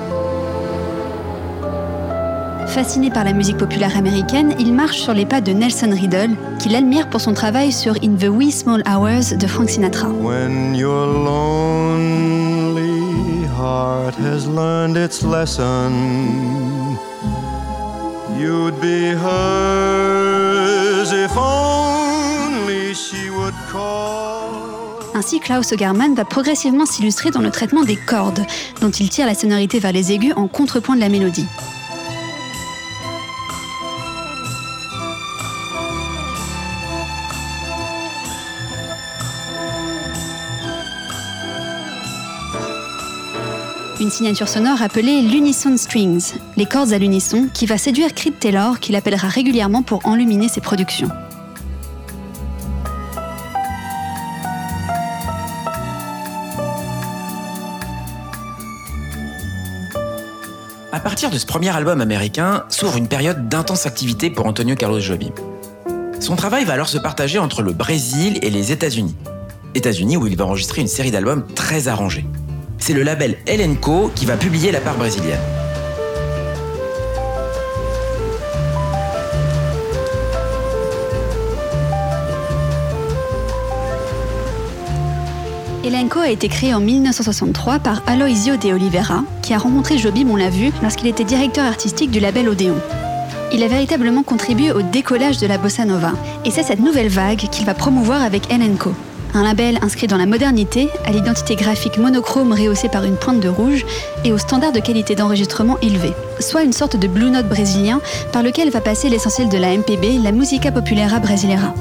Speaker 3: Fasciné par la musique populaire américaine, il marche sur les pas de Nelson Riddle, qu'il admire pour son travail sur In the Wee Small Hours de Frank Sinatra.
Speaker 14: When your lonely heart has learned its lesson, you'd be hers if only
Speaker 3: Ainsi, Klaus Ogerman va progressivement s'illustrer dans le traitement des cordes, dont il tire la sonorité vers les aigus en contrepoint de la mélodie. Une signature sonore appelée l'unison strings, les cordes à l'unisson, qui va séduire Creed Taylor, qu'il appellera régulièrement pour enluminer ses productions.
Speaker 4: De ce premier album américain s'ouvre une période d'intense activité pour Antonio Carlos Jobim. Son travail va alors se partager entre le Brésil et les États-Unis. États-Unis où il va enregistrer une série d'albums très arrangés. C'est le label Elenco qui va publier la part brésilienne.
Speaker 3: Elenco a été créé en 1963 par Aloisio de Oliveira, qui a rencontré Jobim, on l'a vu, lorsqu'il était directeur artistique du label Odéon. Il a véritablement contribué au décollage de la bossa nova, et c'est cette nouvelle vague qu'il va promouvoir avec Elenco. Un label inscrit dans la modernité, à l'identité graphique monochrome rehaussée par une pointe de rouge et aux standards de qualité d'enregistrement élevés. Soit une sorte de blue note brésilien par lequel va passer l'essentiel de la MPB, la Musica Populera Brasileira.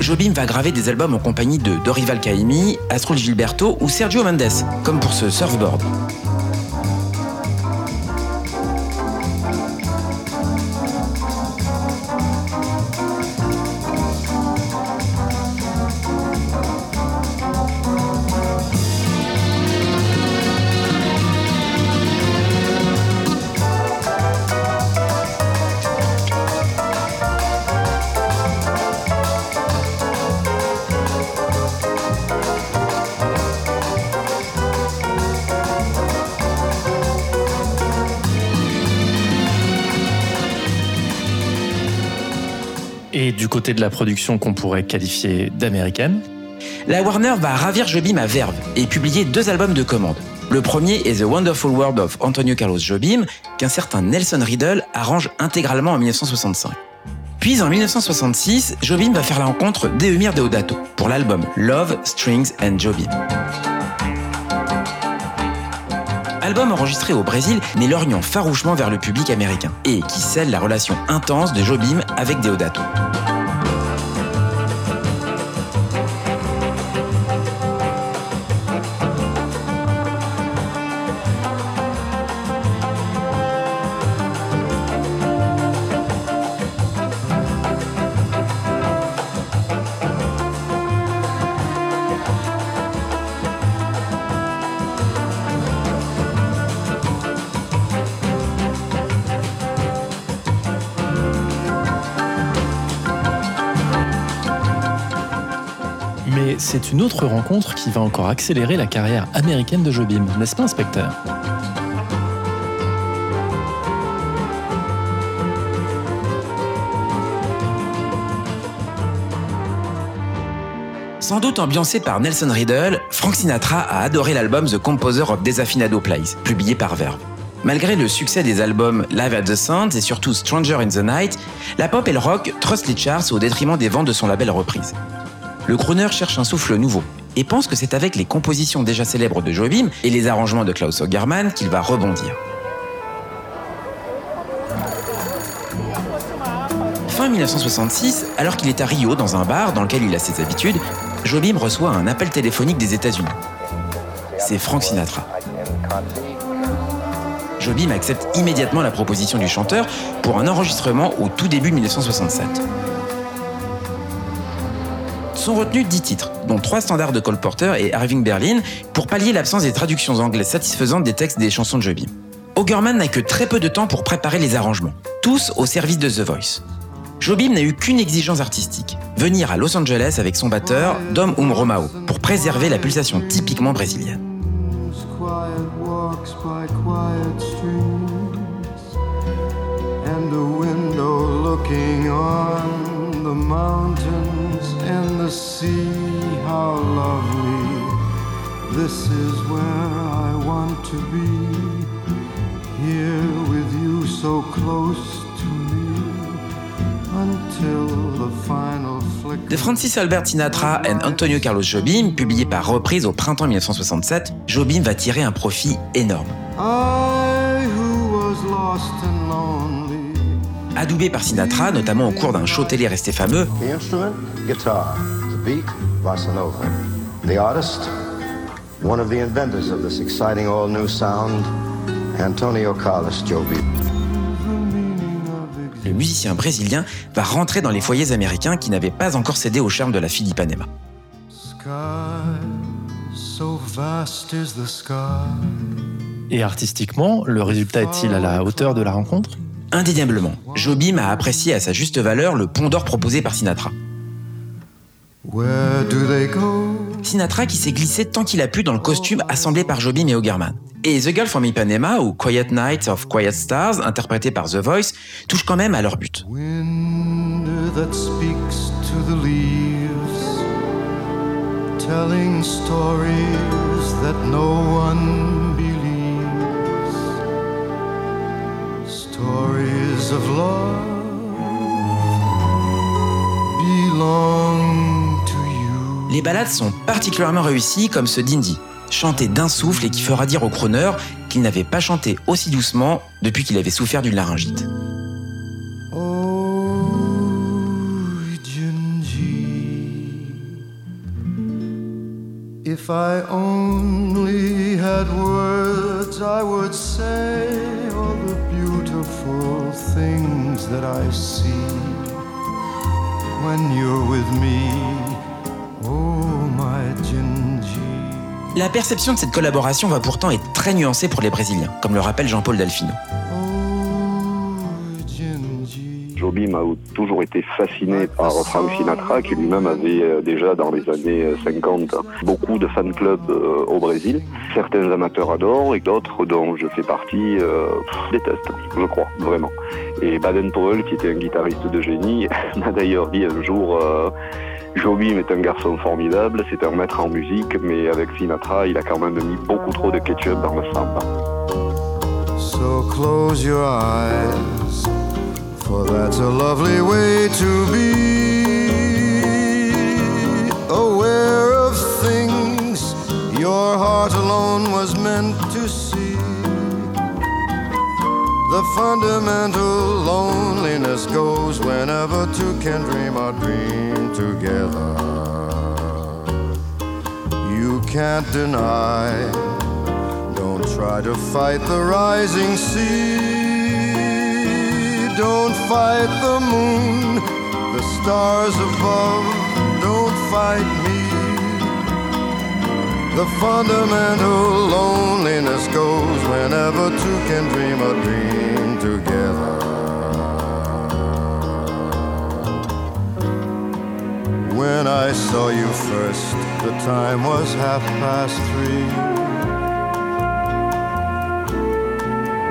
Speaker 4: Jobim va graver des albums en compagnie de Dorival Caymmi, Astrud Gilberto ou Sergio Mendes, comme pour ce Surfboard.
Speaker 2: Du côté de la production qu'on pourrait qualifier d'américaine,
Speaker 4: La Warner va ravir Jobim à verve et publier deux albums de commande. Le premier est The Wonderful World of Antonio Carlos Jobim, qu'un certain Nelson Riddle arrange intégralement en 1965. Puis en 1966, Jobim va faire la rencontre d'Eumir Deodato pour l'album Love, Strings and Jobim. Album enregistré au Brésil, mais lorgnant farouchement vers le public américain et qui scelle la relation intense de Jobim avec Deodato.
Speaker 2: C'est une autre rencontre qui va encore accélérer la carrière américaine de Jobim, n'est-ce pas, inspecteur?
Speaker 4: Sans doute ambiancé par Nelson Riddle, Frank Sinatra a adoré l'album The Composer of Desafinado Plays, publié par Verve. Malgré le succès des albums Live at the Sands et surtout Stranger in the Night, la pop et le rock trustent les charts au détriment des ventes de son label reprise. Le crooner cherche un souffle nouveau et pense que c'est avec les compositions déjà célèbres de Jobim et les arrangements de Klaus Ogerman qu'il va rebondir. Fin 1966, alors qu'il est à Rio dans un bar dans lequel il a ses habitudes, Jobim reçoit un appel téléphonique des États-Unis. C'est Frank Sinatra. Jobim accepte immédiatement la proposition du chanteur pour un enregistrement au tout début 1967. Sont retenus 10 titres, dont 3 standards de Cole Porter et Irving Berlin, pour pallier l'absence des traductions anglaises satisfaisantes des textes des chansons de Jobim. Ogerman n'a que très peu de temps pour préparer les arrangements, tous au service de The Voice. Jobim n'a eu qu'une exigence artistique, venir à Los Angeles avec son batteur, Dom Um Romao, pour préserver la pulsation typiquement brésilienne.
Speaker 14: And the sea how lovely. This is where i want to be. Here with you so close to me. Until the final flicker
Speaker 4: De Francis Albert Sinatra and Antonio Carlos Jobim, publié par reprise au printemps 1967, Jobim va tirer un profit énorme.
Speaker 14: I who was lost and lonely
Speaker 4: Adoubé par Sinatra, notamment au cours d'un show télé resté fameux,
Speaker 22: The instrument, guitar. The beat, bossa nova. The artist, one of the inventors of this exciting all new sound, Antonio Carlos Jobim.
Speaker 4: le musicien brésilien va rentrer dans les foyers américains qui n'avaient pas encore cédé au charme de la fille d'Ipanema.
Speaker 2: Et artistiquement, le résultat est-il à la hauteur de la rencontre?
Speaker 4: Indéniablement, Jobim a apprécié à sa juste valeur le pont d'or proposé par Sinatra.
Speaker 14: Where do they go?
Speaker 4: Sinatra qui s'est glissé tant qu'il a pu dans le costume assemblé par Jobim et Ogerman. Et The Girl from Ipanema ou Quiet Nights of Quiet Stars, interprété par The Voice, touchent quand même à leur but.
Speaker 14: Wind that speaks to the leaves, telling stories that no one Stories of love belong to you.
Speaker 4: Les ballades sont particulièrement réussies comme ce d'Indy, chanté d'un souffle et qui fera dire au crooner qu'il n'avait pas chanté aussi doucement depuis qu'il avait souffert d'une laryngite.
Speaker 14: Oh, Gingy, if I only had words, I would say all the
Speaker 4: La perception de cette collaboration va pourtant être très nuancée pour les Brésiliens, comme le rappelle Jean-Paul Delfino.
Speaker 17: Jobim a toujours été fasciné par Frank Sinatra, qui lui-même avait euh, déjà dans les années euh, 50 beaucoup de fan clubs euh, au Brésil. Certains amateurs adorent et d'autres, dont je fais partie, euh, détestent, je crois, vraiment. Et Baden Powell, qui était un guitariste de génie, m'a d'ailleurs dit un jour euh, Jobim est un garçon formidable, c'est un maître en musique, mais avec Sinatra, il a quand même mis beaucoup trop de ketchup dans le samba.
Speaker 14: So close your eyes, for that's a lovely way to be. Aware of things your heart alone was meant to see. The fundamental loneliness goes whenever two can dream a dream together. You can't deny. Don't try to fight the rising sea. Don't fight the moon, the stars above. Don't fight me. The fundamental loneliness goes whenever two can dream a dream together. When I saw you first, the time was half past three.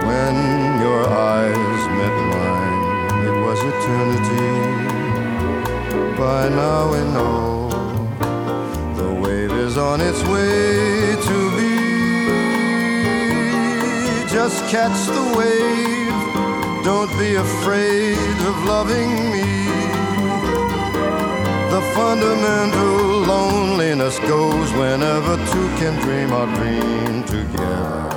Speaker 14: When your eyes met eternity. By now we know the wave is on its way to be. Just catch the wave, don't be afraid of loving me. The fundamental loneliness goes whenever two can dream our dream together.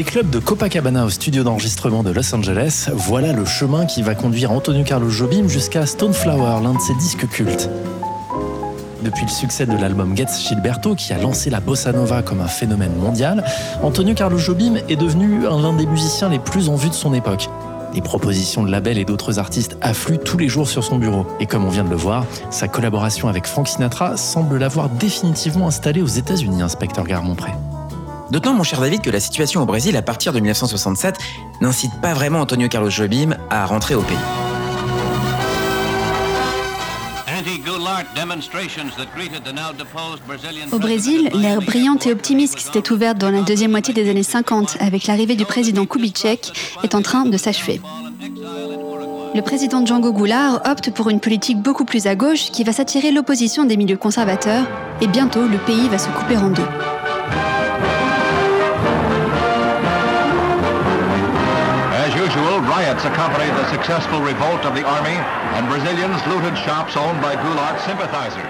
Speaker 23: Des
Speaker 2: clubs de Copacabana au studio d'enregistrement de Los Angeles, voilà le chemin qui va conduire Antonio Carlos Jobim jusqu'à Stoneflower, l'un de ses disques cultes. Depuis le succès de l'album Gets Gilberto, qui a lancé la bossa nova comme un phénomène mondial, Antonio Carlos Jobim est devenu l'un des musiciens les plus en vue de son époque. Les propositions de labels et d'autres artistes affluent tous les jours sur son bureau. Et comme on vient de le voir, sa collaboration avec Frank Sinatra semble l'avoir définitivement installé aux États-Unis, inspecteur Garmont-Pré.
Speaker 4: D'autant, mon cher David, que la situation au Brésil à partir de 1967 n'incite pas vraiment Antonio Carlos Jobim à rentrer au pays.
Speaker 3: Au Brésil, l'ère brillante et optimiste qui s'était ouverte dans la deuxième moitié des années 50 avec l'arrivée du président Kubitschek est en train de s'achever. Le président Django Goulart opte pour une politique beaucoup plus à gauche qui va s'attirer l'opposition des milieux conservateurs et bientôt le pays va se couper en deux.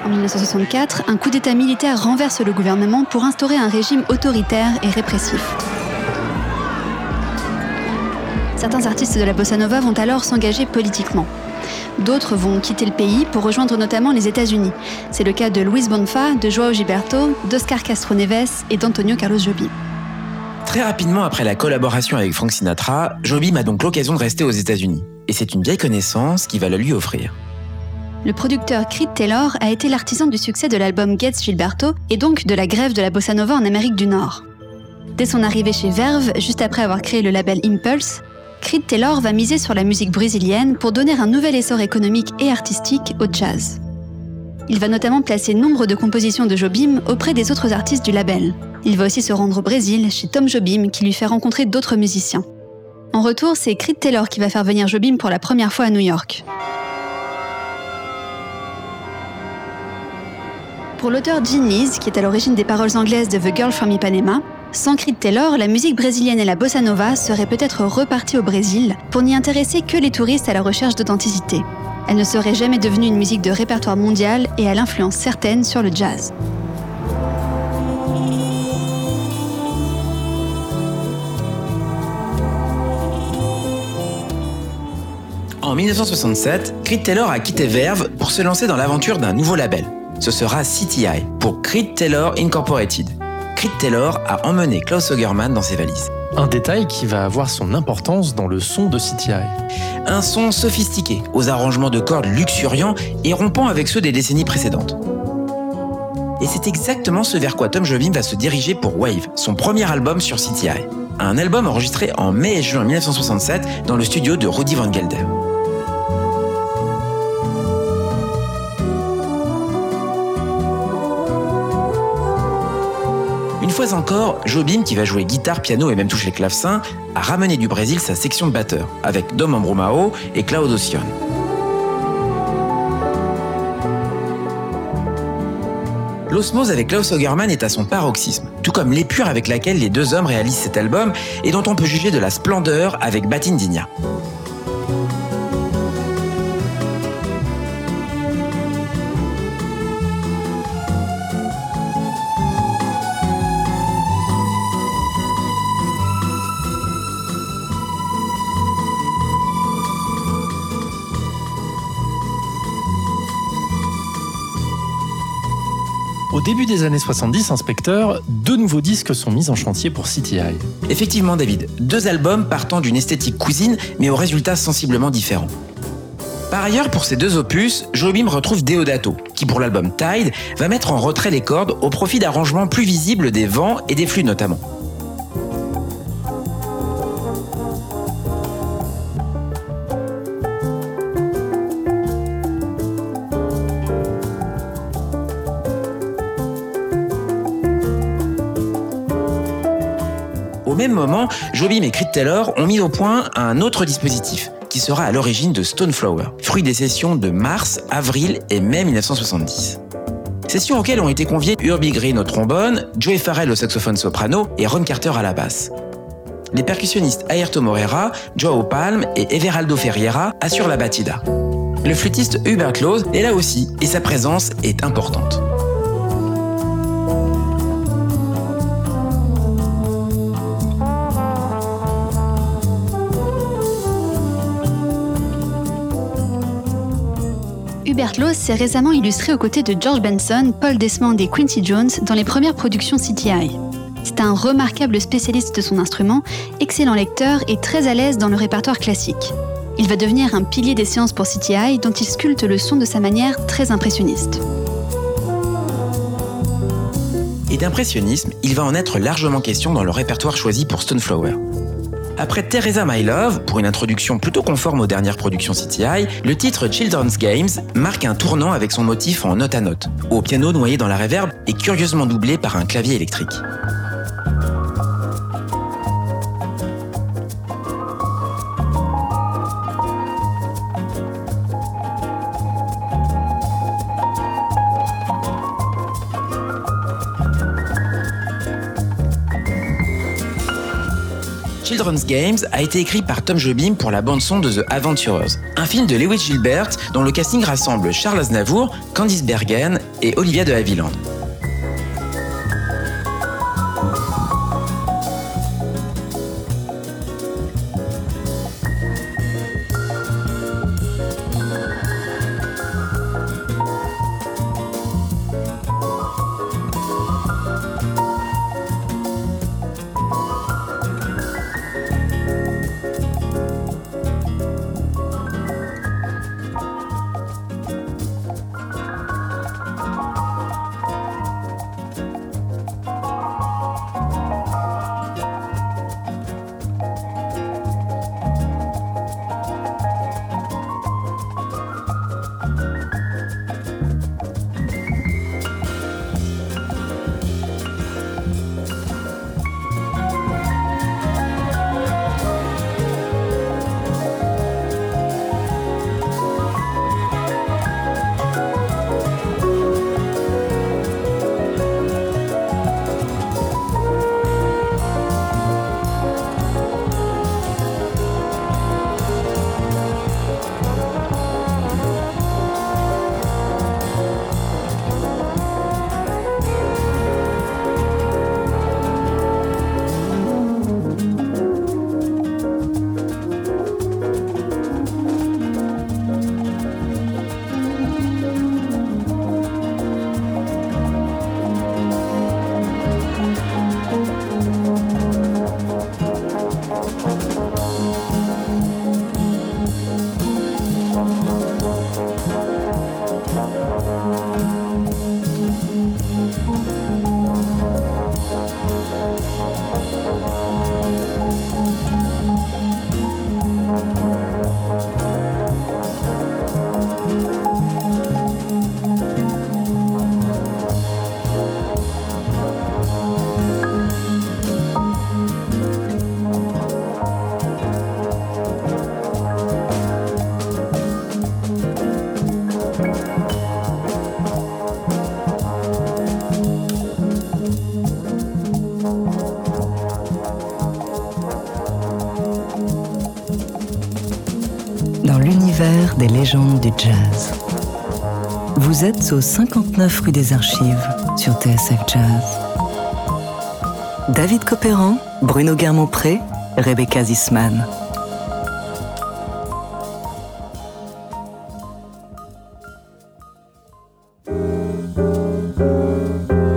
Speaker 3: En 1964, un coup d'État militaire renverse le gouvernement pour instaurer un régime autoritaire et répressif. Certains artistes de la bossa nova vont alors s'engager politiquement. D'autres vont quitter le pays pour rejoindre notamment les États-Unis. C'est le cas de Luis Bonfa, de Joao Gilberto, d'Oscar Castro Neves et d'Antonio Carlos Jobim.
Speaker 4: Très rapidement après la collaboration avec Frank Sinatra, Jobim a donc l'occasion de rester aux États-Unis. Et c'est une vieille connaissance qui va la lui offrir.
Speaker 3: Le producteur Creed Taylor a été l'artisan du succès de l'album Gets Gilberto et donc de la grève de la bossa nova en Amérique du Nord. Dès son arrivée chez Verve, juste après avoir créé le label Impulse, Creed Taylor va miser sur la musique brésilienne pour donner un nouvel essor économique et artistique au jazz. Il va notamment placer nombre de compositions de Jobim auprès des autres artistes du label. Il va aussi se rendre au Brésil chez Tom Jobim qui lui fait rencontrer d'autres musiciens. En retour, c'est Creed Taylor qui va faire venir Jobim pour la première fois à New York. Pour l'auteur Gene Lees, qui est à l'origine des paroles anglaises de The Girl from Ipanema, sans Creed Taylor, la musique brésilienne et la bossa nova seraient peut-être reparties au Brésil pour n'y intéresser que les touristes à la recherche d'authenticité. Elle ne serait jamais devenue une musique de répertoire mondial et à l'influence certaine sur le jazz.
Speaker 4: En 1967, Creed Taylor a quitté Verve pour se lancer dans l'aventure d'un nouveau label. Ce sera CTI, pour Creed Taylor Incorporated. Creed Taylor a emmené Klaus Ogerman dans ses valises.
Speaker 2: Un détail qui va avoir son importance dans le son de CTI.
Speaker 4: Un son sophistiqué, aux arrangements de cordes luxuriants et rompant avec ceux des décennies précédentes. Et c'est exactement ce vers quoi Tom Jobim va se diriger pour Wave, son premier album sur CTI. Un album enregistré en mai et juin 1967 dans le studio de Rudy Van Gelder. Une fois encore, Jobim, qui va jouer guitare, piano et même toucher le clavecin, a ramené du Brésil sa section de batteur, avec Dom Ambrumao et Claudio Sion. L'osmose avec Klaus Ogerman est à son paroxysme, tout comme l'épure avec laquelle les deux hommes réalisent cet album et dont on peut juger de la splendeur avec Batindinia.
Speaker 2: Au début des années 70, inspecteur, deux nouveaux disques sont mis en chantier pour CTI.
Speaker 4: Effectivement, David, deux albums partant d'une esthétique cousine, mais aux résultats sensiblement différents. Par ailleurs, pour ces deux opus, Jobim retrouve Deodato, qui pour l'album Tide va mettre en retrait les cordes au profit d'arrangements plus visibles des vents et des flux notamment. Jobim et Creed Taylor ont mis au point un autre dispositif qui sera à l'origine de Stoneflower, fruit des sessions de mars, avril et mai 1970. Sessions auxquelles ont été conviés Urbie Green au trombone, Joey Farrell au saxophone soprano et Ron Carter à la basse. Les percussionnistes Ayrton Morera, Joao Palm et Everaldo Ferreira assurent la batida. Le flûtiste Hubert Claus est là aussi et sa présence est importante.
Speaker 3: Hubert Laws s'est récemment illustré aux côtés de George Benson, Paul Desmond et Quincy Jones dans les premières productions CTI. C'est un remarquable spécialiste de son instrument, excellent lecteur et très à l'aise dans le répertoire classique. Il va devenir un pilier des séances pour CTI dont il sculpte le son de sa manière très impressionniste.
Speaker 4: Et d'impressionnisme, il va en être largement question dans le répertoire choisi pour Stoneflower. Après Teresa My Love, pour une introduction plutôt conforme aux dernières productions CTI, le titre Children's Games marque un tournant avec son motif en note à note, au piano noyé dans la réverb et curieusement doublé par un clavier électrique. Children's Games a été écrit par Tom Jobim pour la bande-son de The Adventurers, un film de Lewis Gilbert dont le casting rassemble Charles Aznavour, Candice Bergen et Olivia de Havilland.
Speaker 1: Êtes au 59 rue des Archives sur TSF Jazz. David Copéran, Bruno Guermont-Pré, Rebecca Zisman.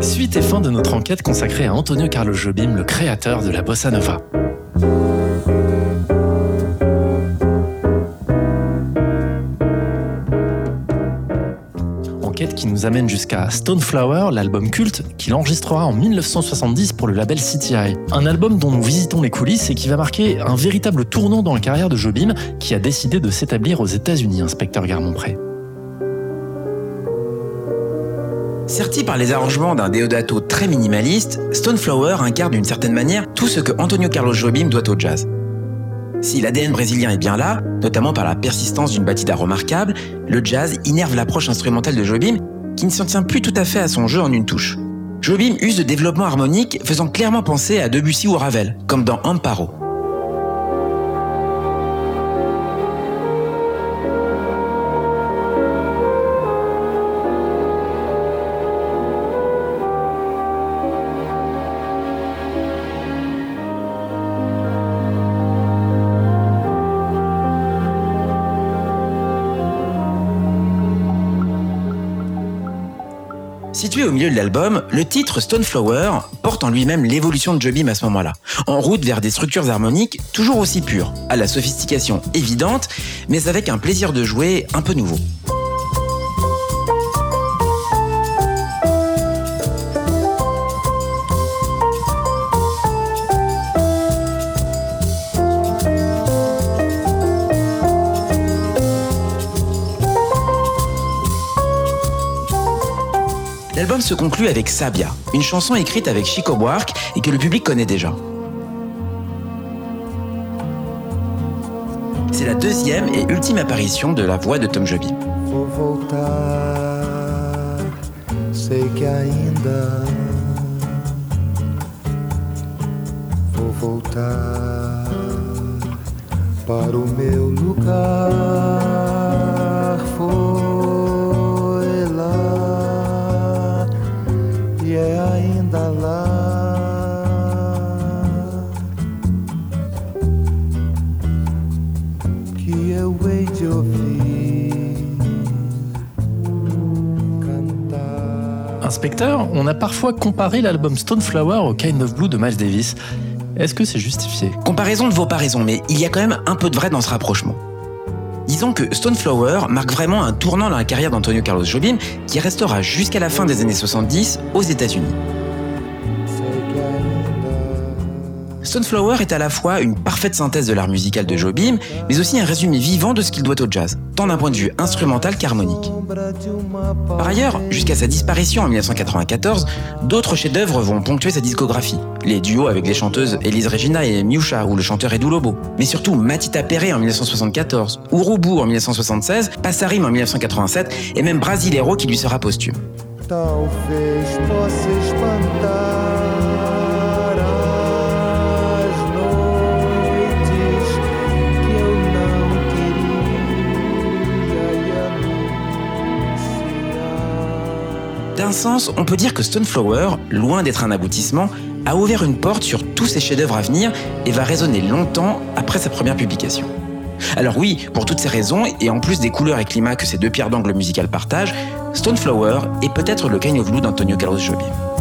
Speaker 2: Suite et fin de notre enquête consacrée à Antonio Carlos Jobim, le créateur de la bossa nova. Amène jusqu'à Stoneflower, l'album culte qu'il enregistrera en 1970 pour le label CTI. Un album dont nous visitons les coulisses et qui va marquer un véritable tournant dans la carrière de Jobim, qui a décidé de s'établir aux États-Unis, inspecteur Garmont-Pré.
Speaker 4: Serti par les arrangements d'un Deodato très minimaliste, Stoneflower incarne d'une certaine manière tout ce que Antonio Carlos Jobim doit au jazz. Si l'ADN brésilien est bien là, notamment par la persistance d'une batida remarquable, le jazz innerve l'approche instrumentale de Jobim qui ne s'en tient plus tout à fait à son jeu en une touche. Jobim use de développement harmonique faisant clairement penser à Debussy ou Ravel, comme dans Amparo. Situé au milieu de l'album, le titre Stoneflower porte en lui-même l'évolution de Jobim à ce moment-là, en route vers des structures harmoniques toujours aussi pures, à la sophistication évidente, mais avec un plaisir de jouer un peu nouveau. Se conclut avec Sabia, une chanson écrite avec Chico Buarque et que le public connaît déjà. C'est la deuxième et ultime apparition de la voix de Tom Jobim.
Speaker 2: On a parfois comparé l'album Stoneflower au Kind of Blue de Miles Davis. Est-ce que c'est justifié?
Speaker 4: Comparaison ne vaut pas raison, mais il y a quand même un peu de vrai dans ce rapprochement. Disons que Stoneflower marque vraiment un tournant dans la carrière d'Antonio Carlos Jobim qui restera jusqu'à la fin des années 70 aux États-Unis. Stoneflower est à la fois une parfaite synthèse de l'art musical de Jobim, mais aussi un résumé vivant de ce qu'il doit au jazz, tant d'un point de vue instrumental qu'harmonique. Par ailleurs, jusqu'à sa disparition en 1994, d'autres chefs-d'œuvre vont ponctuer sa discographie. Les duos avec les chanteuses Elise Regina et Miusha ou le chanteur Edu Lobo. Mais surtout Matita Perret en 1974, Urubu en 1976, Passarim en 1987 et même Brasilero qui lui sera posthume. Sens, on peut dire que Stoneflower, loin d'être un aboutissement, a ouvert une porte sur tous ses chefs-d'œuvre à venir et va résonner longtemps après sa première publication. Alors oui, pour toutes ces raisons, et en plus des couleurs et climats que ces deux pierres d'angle musicales partagent, Stoneflower est peut-être le Kind of d'Antonio Carlos Jobim.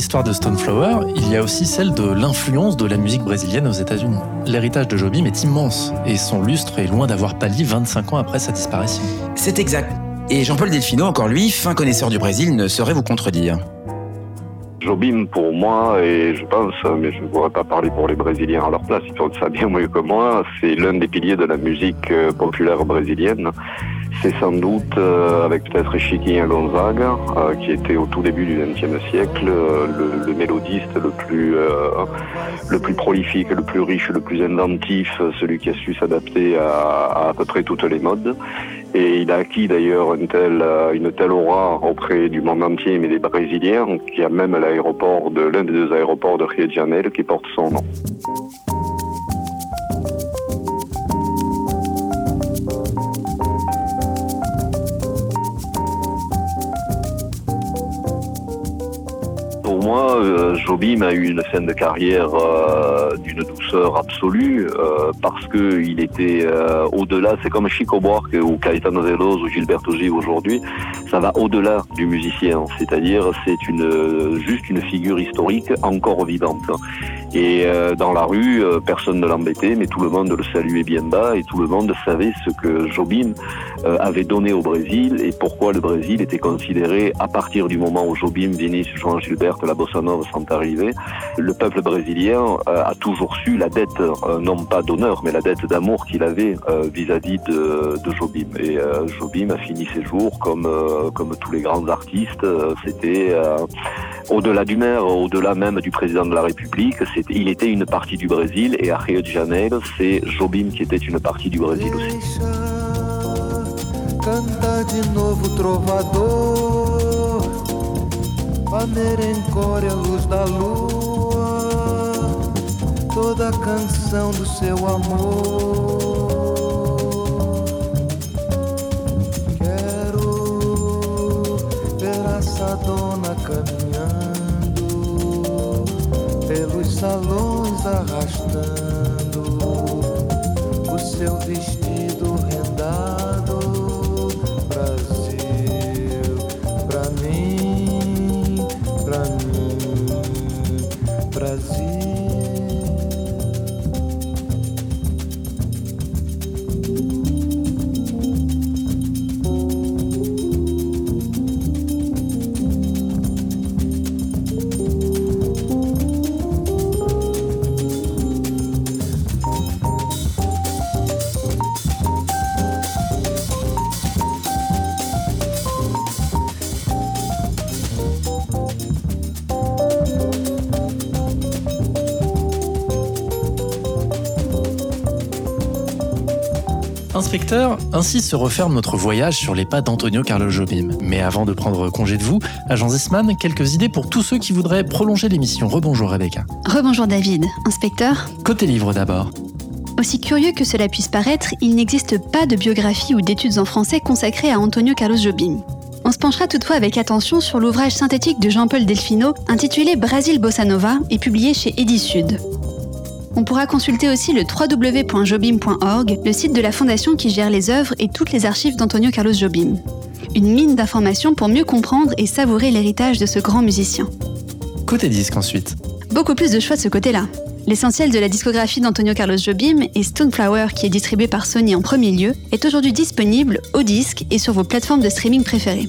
Speaker 2: L'histoire de Stoneflower, il y a aussi celle de l'influence de la musique brésilienne aux États-Unis. L'héritage de Jobim est immense et son lustre est loin d'avoir pâli 25 ans après sa disparition.
Speaker 4: C'est exact. Et Jean-Paul Delfino, encore lui, fin connaisseur du Brésil, ne saurait vous contredire.
Speaker 17: Jobim, pour moi, et je pense, mais je ne pourrais pas parler pour les Brésiliens à leur place, ils font ça bien mieux que moi, c'est l'un des piliers de la musique euh, populaire brésilienne. C'est sans doute, euh, avec peut-être Chiquinha Gonzaga, euh, qui était au tout début du XXe siècle, euh, le, mélodiste le plus, le plus prolifique, le plus riche, le plus inventif, celui qui a su s'adapter à, à, peu près toutes les modes. Et il a acquis d'ailleurs une telle, aura auprès du monde entier, mais des Brésiliens, qu'il y a même l'aéroport de l'un des deux aéroports de Rio de Janeiro qui porte son nom. Moi, euh, Jobim a eu une fin de carrière euh, d'une douceur absolue euh, parce que il était au-delà. C'est comme Chico Buarque ou Caetano Veloso ou Gilberto Gil aujourd'hui. Ça va au-delà du musicien. C'est-à-dire, c'est juste une figure historique encore vivante. Et euh, dans la rue, euh, personne ne l'embêtait, mais tout le monde le saluait bien bas et tout le monde savait ce que Jobim euh, avait donné au Brésil et pourquoi le Brésil était considéré, à partir du moment où Jobim, Vinícius, João Gilberto, la Bossa Nova sont arrivés, le peuple brésilien a toujours su la dette, non pas d'honneur, mais la dette d'amour qu'il avait vis-à-vis de, de, Jobim. Et Jobim a fini ses jours comme, comme tous les grands artistes. C'était au-delà du maire, au-delà même du président de la République, il était une partie du Brésil et à Rio de Janeiro, c'est Jobim qui était une partie du Brésil aussi.
Speaker 22: Canta de novo trovador, a merencória luz da lua, toda canção do seu amor. Quero ver essa dona caminhando pelos salões arrastando o seu vestido
Speaker 2: Inspecteur, ainsi se referme notre voyage sur les pas d'Antonio Carlos Jobim. Mais avant de prendre congé de vous, agent Zesman, quelques idées pour tous ceux qui voudraient prolonger l'émission. Rebonjour Rebecca.
Speaker 3: Rebonjour David. Inspecteur
Speaker 2: Côté livre d'abord.
Speaker 3: Aussi curieux que cela puisse paraître, il n'existe pas de biographie ou d'études en français consacrées à Antonio Carlos Jobim. On se penchera toutefois avec attention sur l'ouvrage synthétique de Jean-Paul Delfino intitulé Brasil Bossa Nova et publié chez Edisud. On pourra consulter aussi le www.jobim.org, le site de la fondation qui gère les œuvres et toutes les archives d'Antonio Carlos Jobim. Une mine d'informations pour mieux comprendre et savourer l'héritage de ce grand musicien.
Speaker 2: Côté disque ensuite.
Speaker 3: Beaucoup plus de choix de ce côté-là. L'essentiel de la discographie d'Antonio Carlos Jobim et Stoneflower, qui est distribué par Sony en premier lieu, est aujourd'hui disponible au disque et sur vos plateformes de streaming préférées.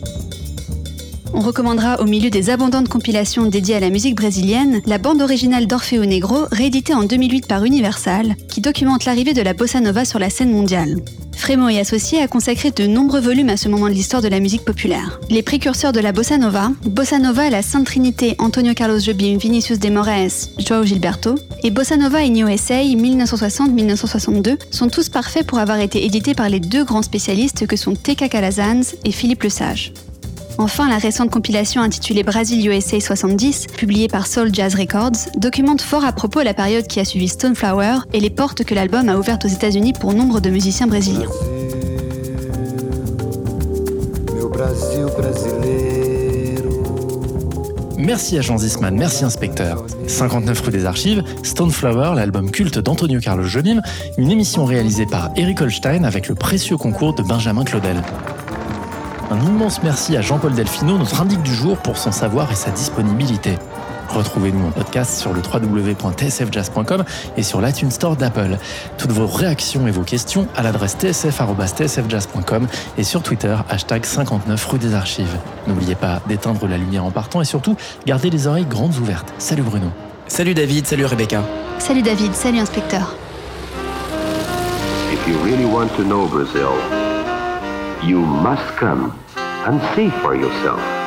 Speaker 3: On recommandera au milieu des abondantes compilations dédiées à la musique brésilienne la bande originale d'Orfeo Negro, rééditée en 2008 par Universal, qui documente l'arrivée de la bossa nova sur la scène mondiale. Frémo et Associés a consacré de nombreux volumes à ce moment de l'histoire de la musique populaire. Les précurseurs de la bossa nova, Bossa Nova la Sainte Trinité Antonio Carlos Jobim, Vinicius de Moraes, João Gilberto, et Bossa Nova in USA 1960-1962 sont tous parfaits pour avoir été édités par les deux grands spécialistes que sont T.K. Calazans et Philippe Lesage. Enfin, la récente compilation intitulée Brasil USA 70, publiée par Soul Jazz Records, documente fort à propos la période qui a suivi Stoneflower et les portes que l'album a ouvertes aux États-Unis pour nombre de musiciens brésiliens.
Speaker 2: Merci à Jean Zisman, merci inspecteur. 59 rue des Archives, Stoneflower, l'album culte d'Antonio Carlos Jobim, une émission réalisée par Eric Holstein avec le précieux concours de Benjamin Claudel. Un immense merci à Jean-Paul Delfino, notre indique du jour, pour son savoir et sa disponibilité. Retrouvez-nous en podcast sur le www.tsfjazz.com et sur l'iTunes Store d'Apple. Toutes vos réactions et vos questions à l'adresse tsf.tsfjazz.com et sur Twitter, hashtag 59 rue des Archives. N'oubliez pas d'éteindre la lumière en partant et surtout, gardez les oreilles grandes ouvertes. Salut Bruno.
Speaker 4: Salut David, salut Rebecca.
Speaker 3: Salut David, salut inspecteur.
Speaker 9: If you really want to know Brazil, you must come and see for yourself.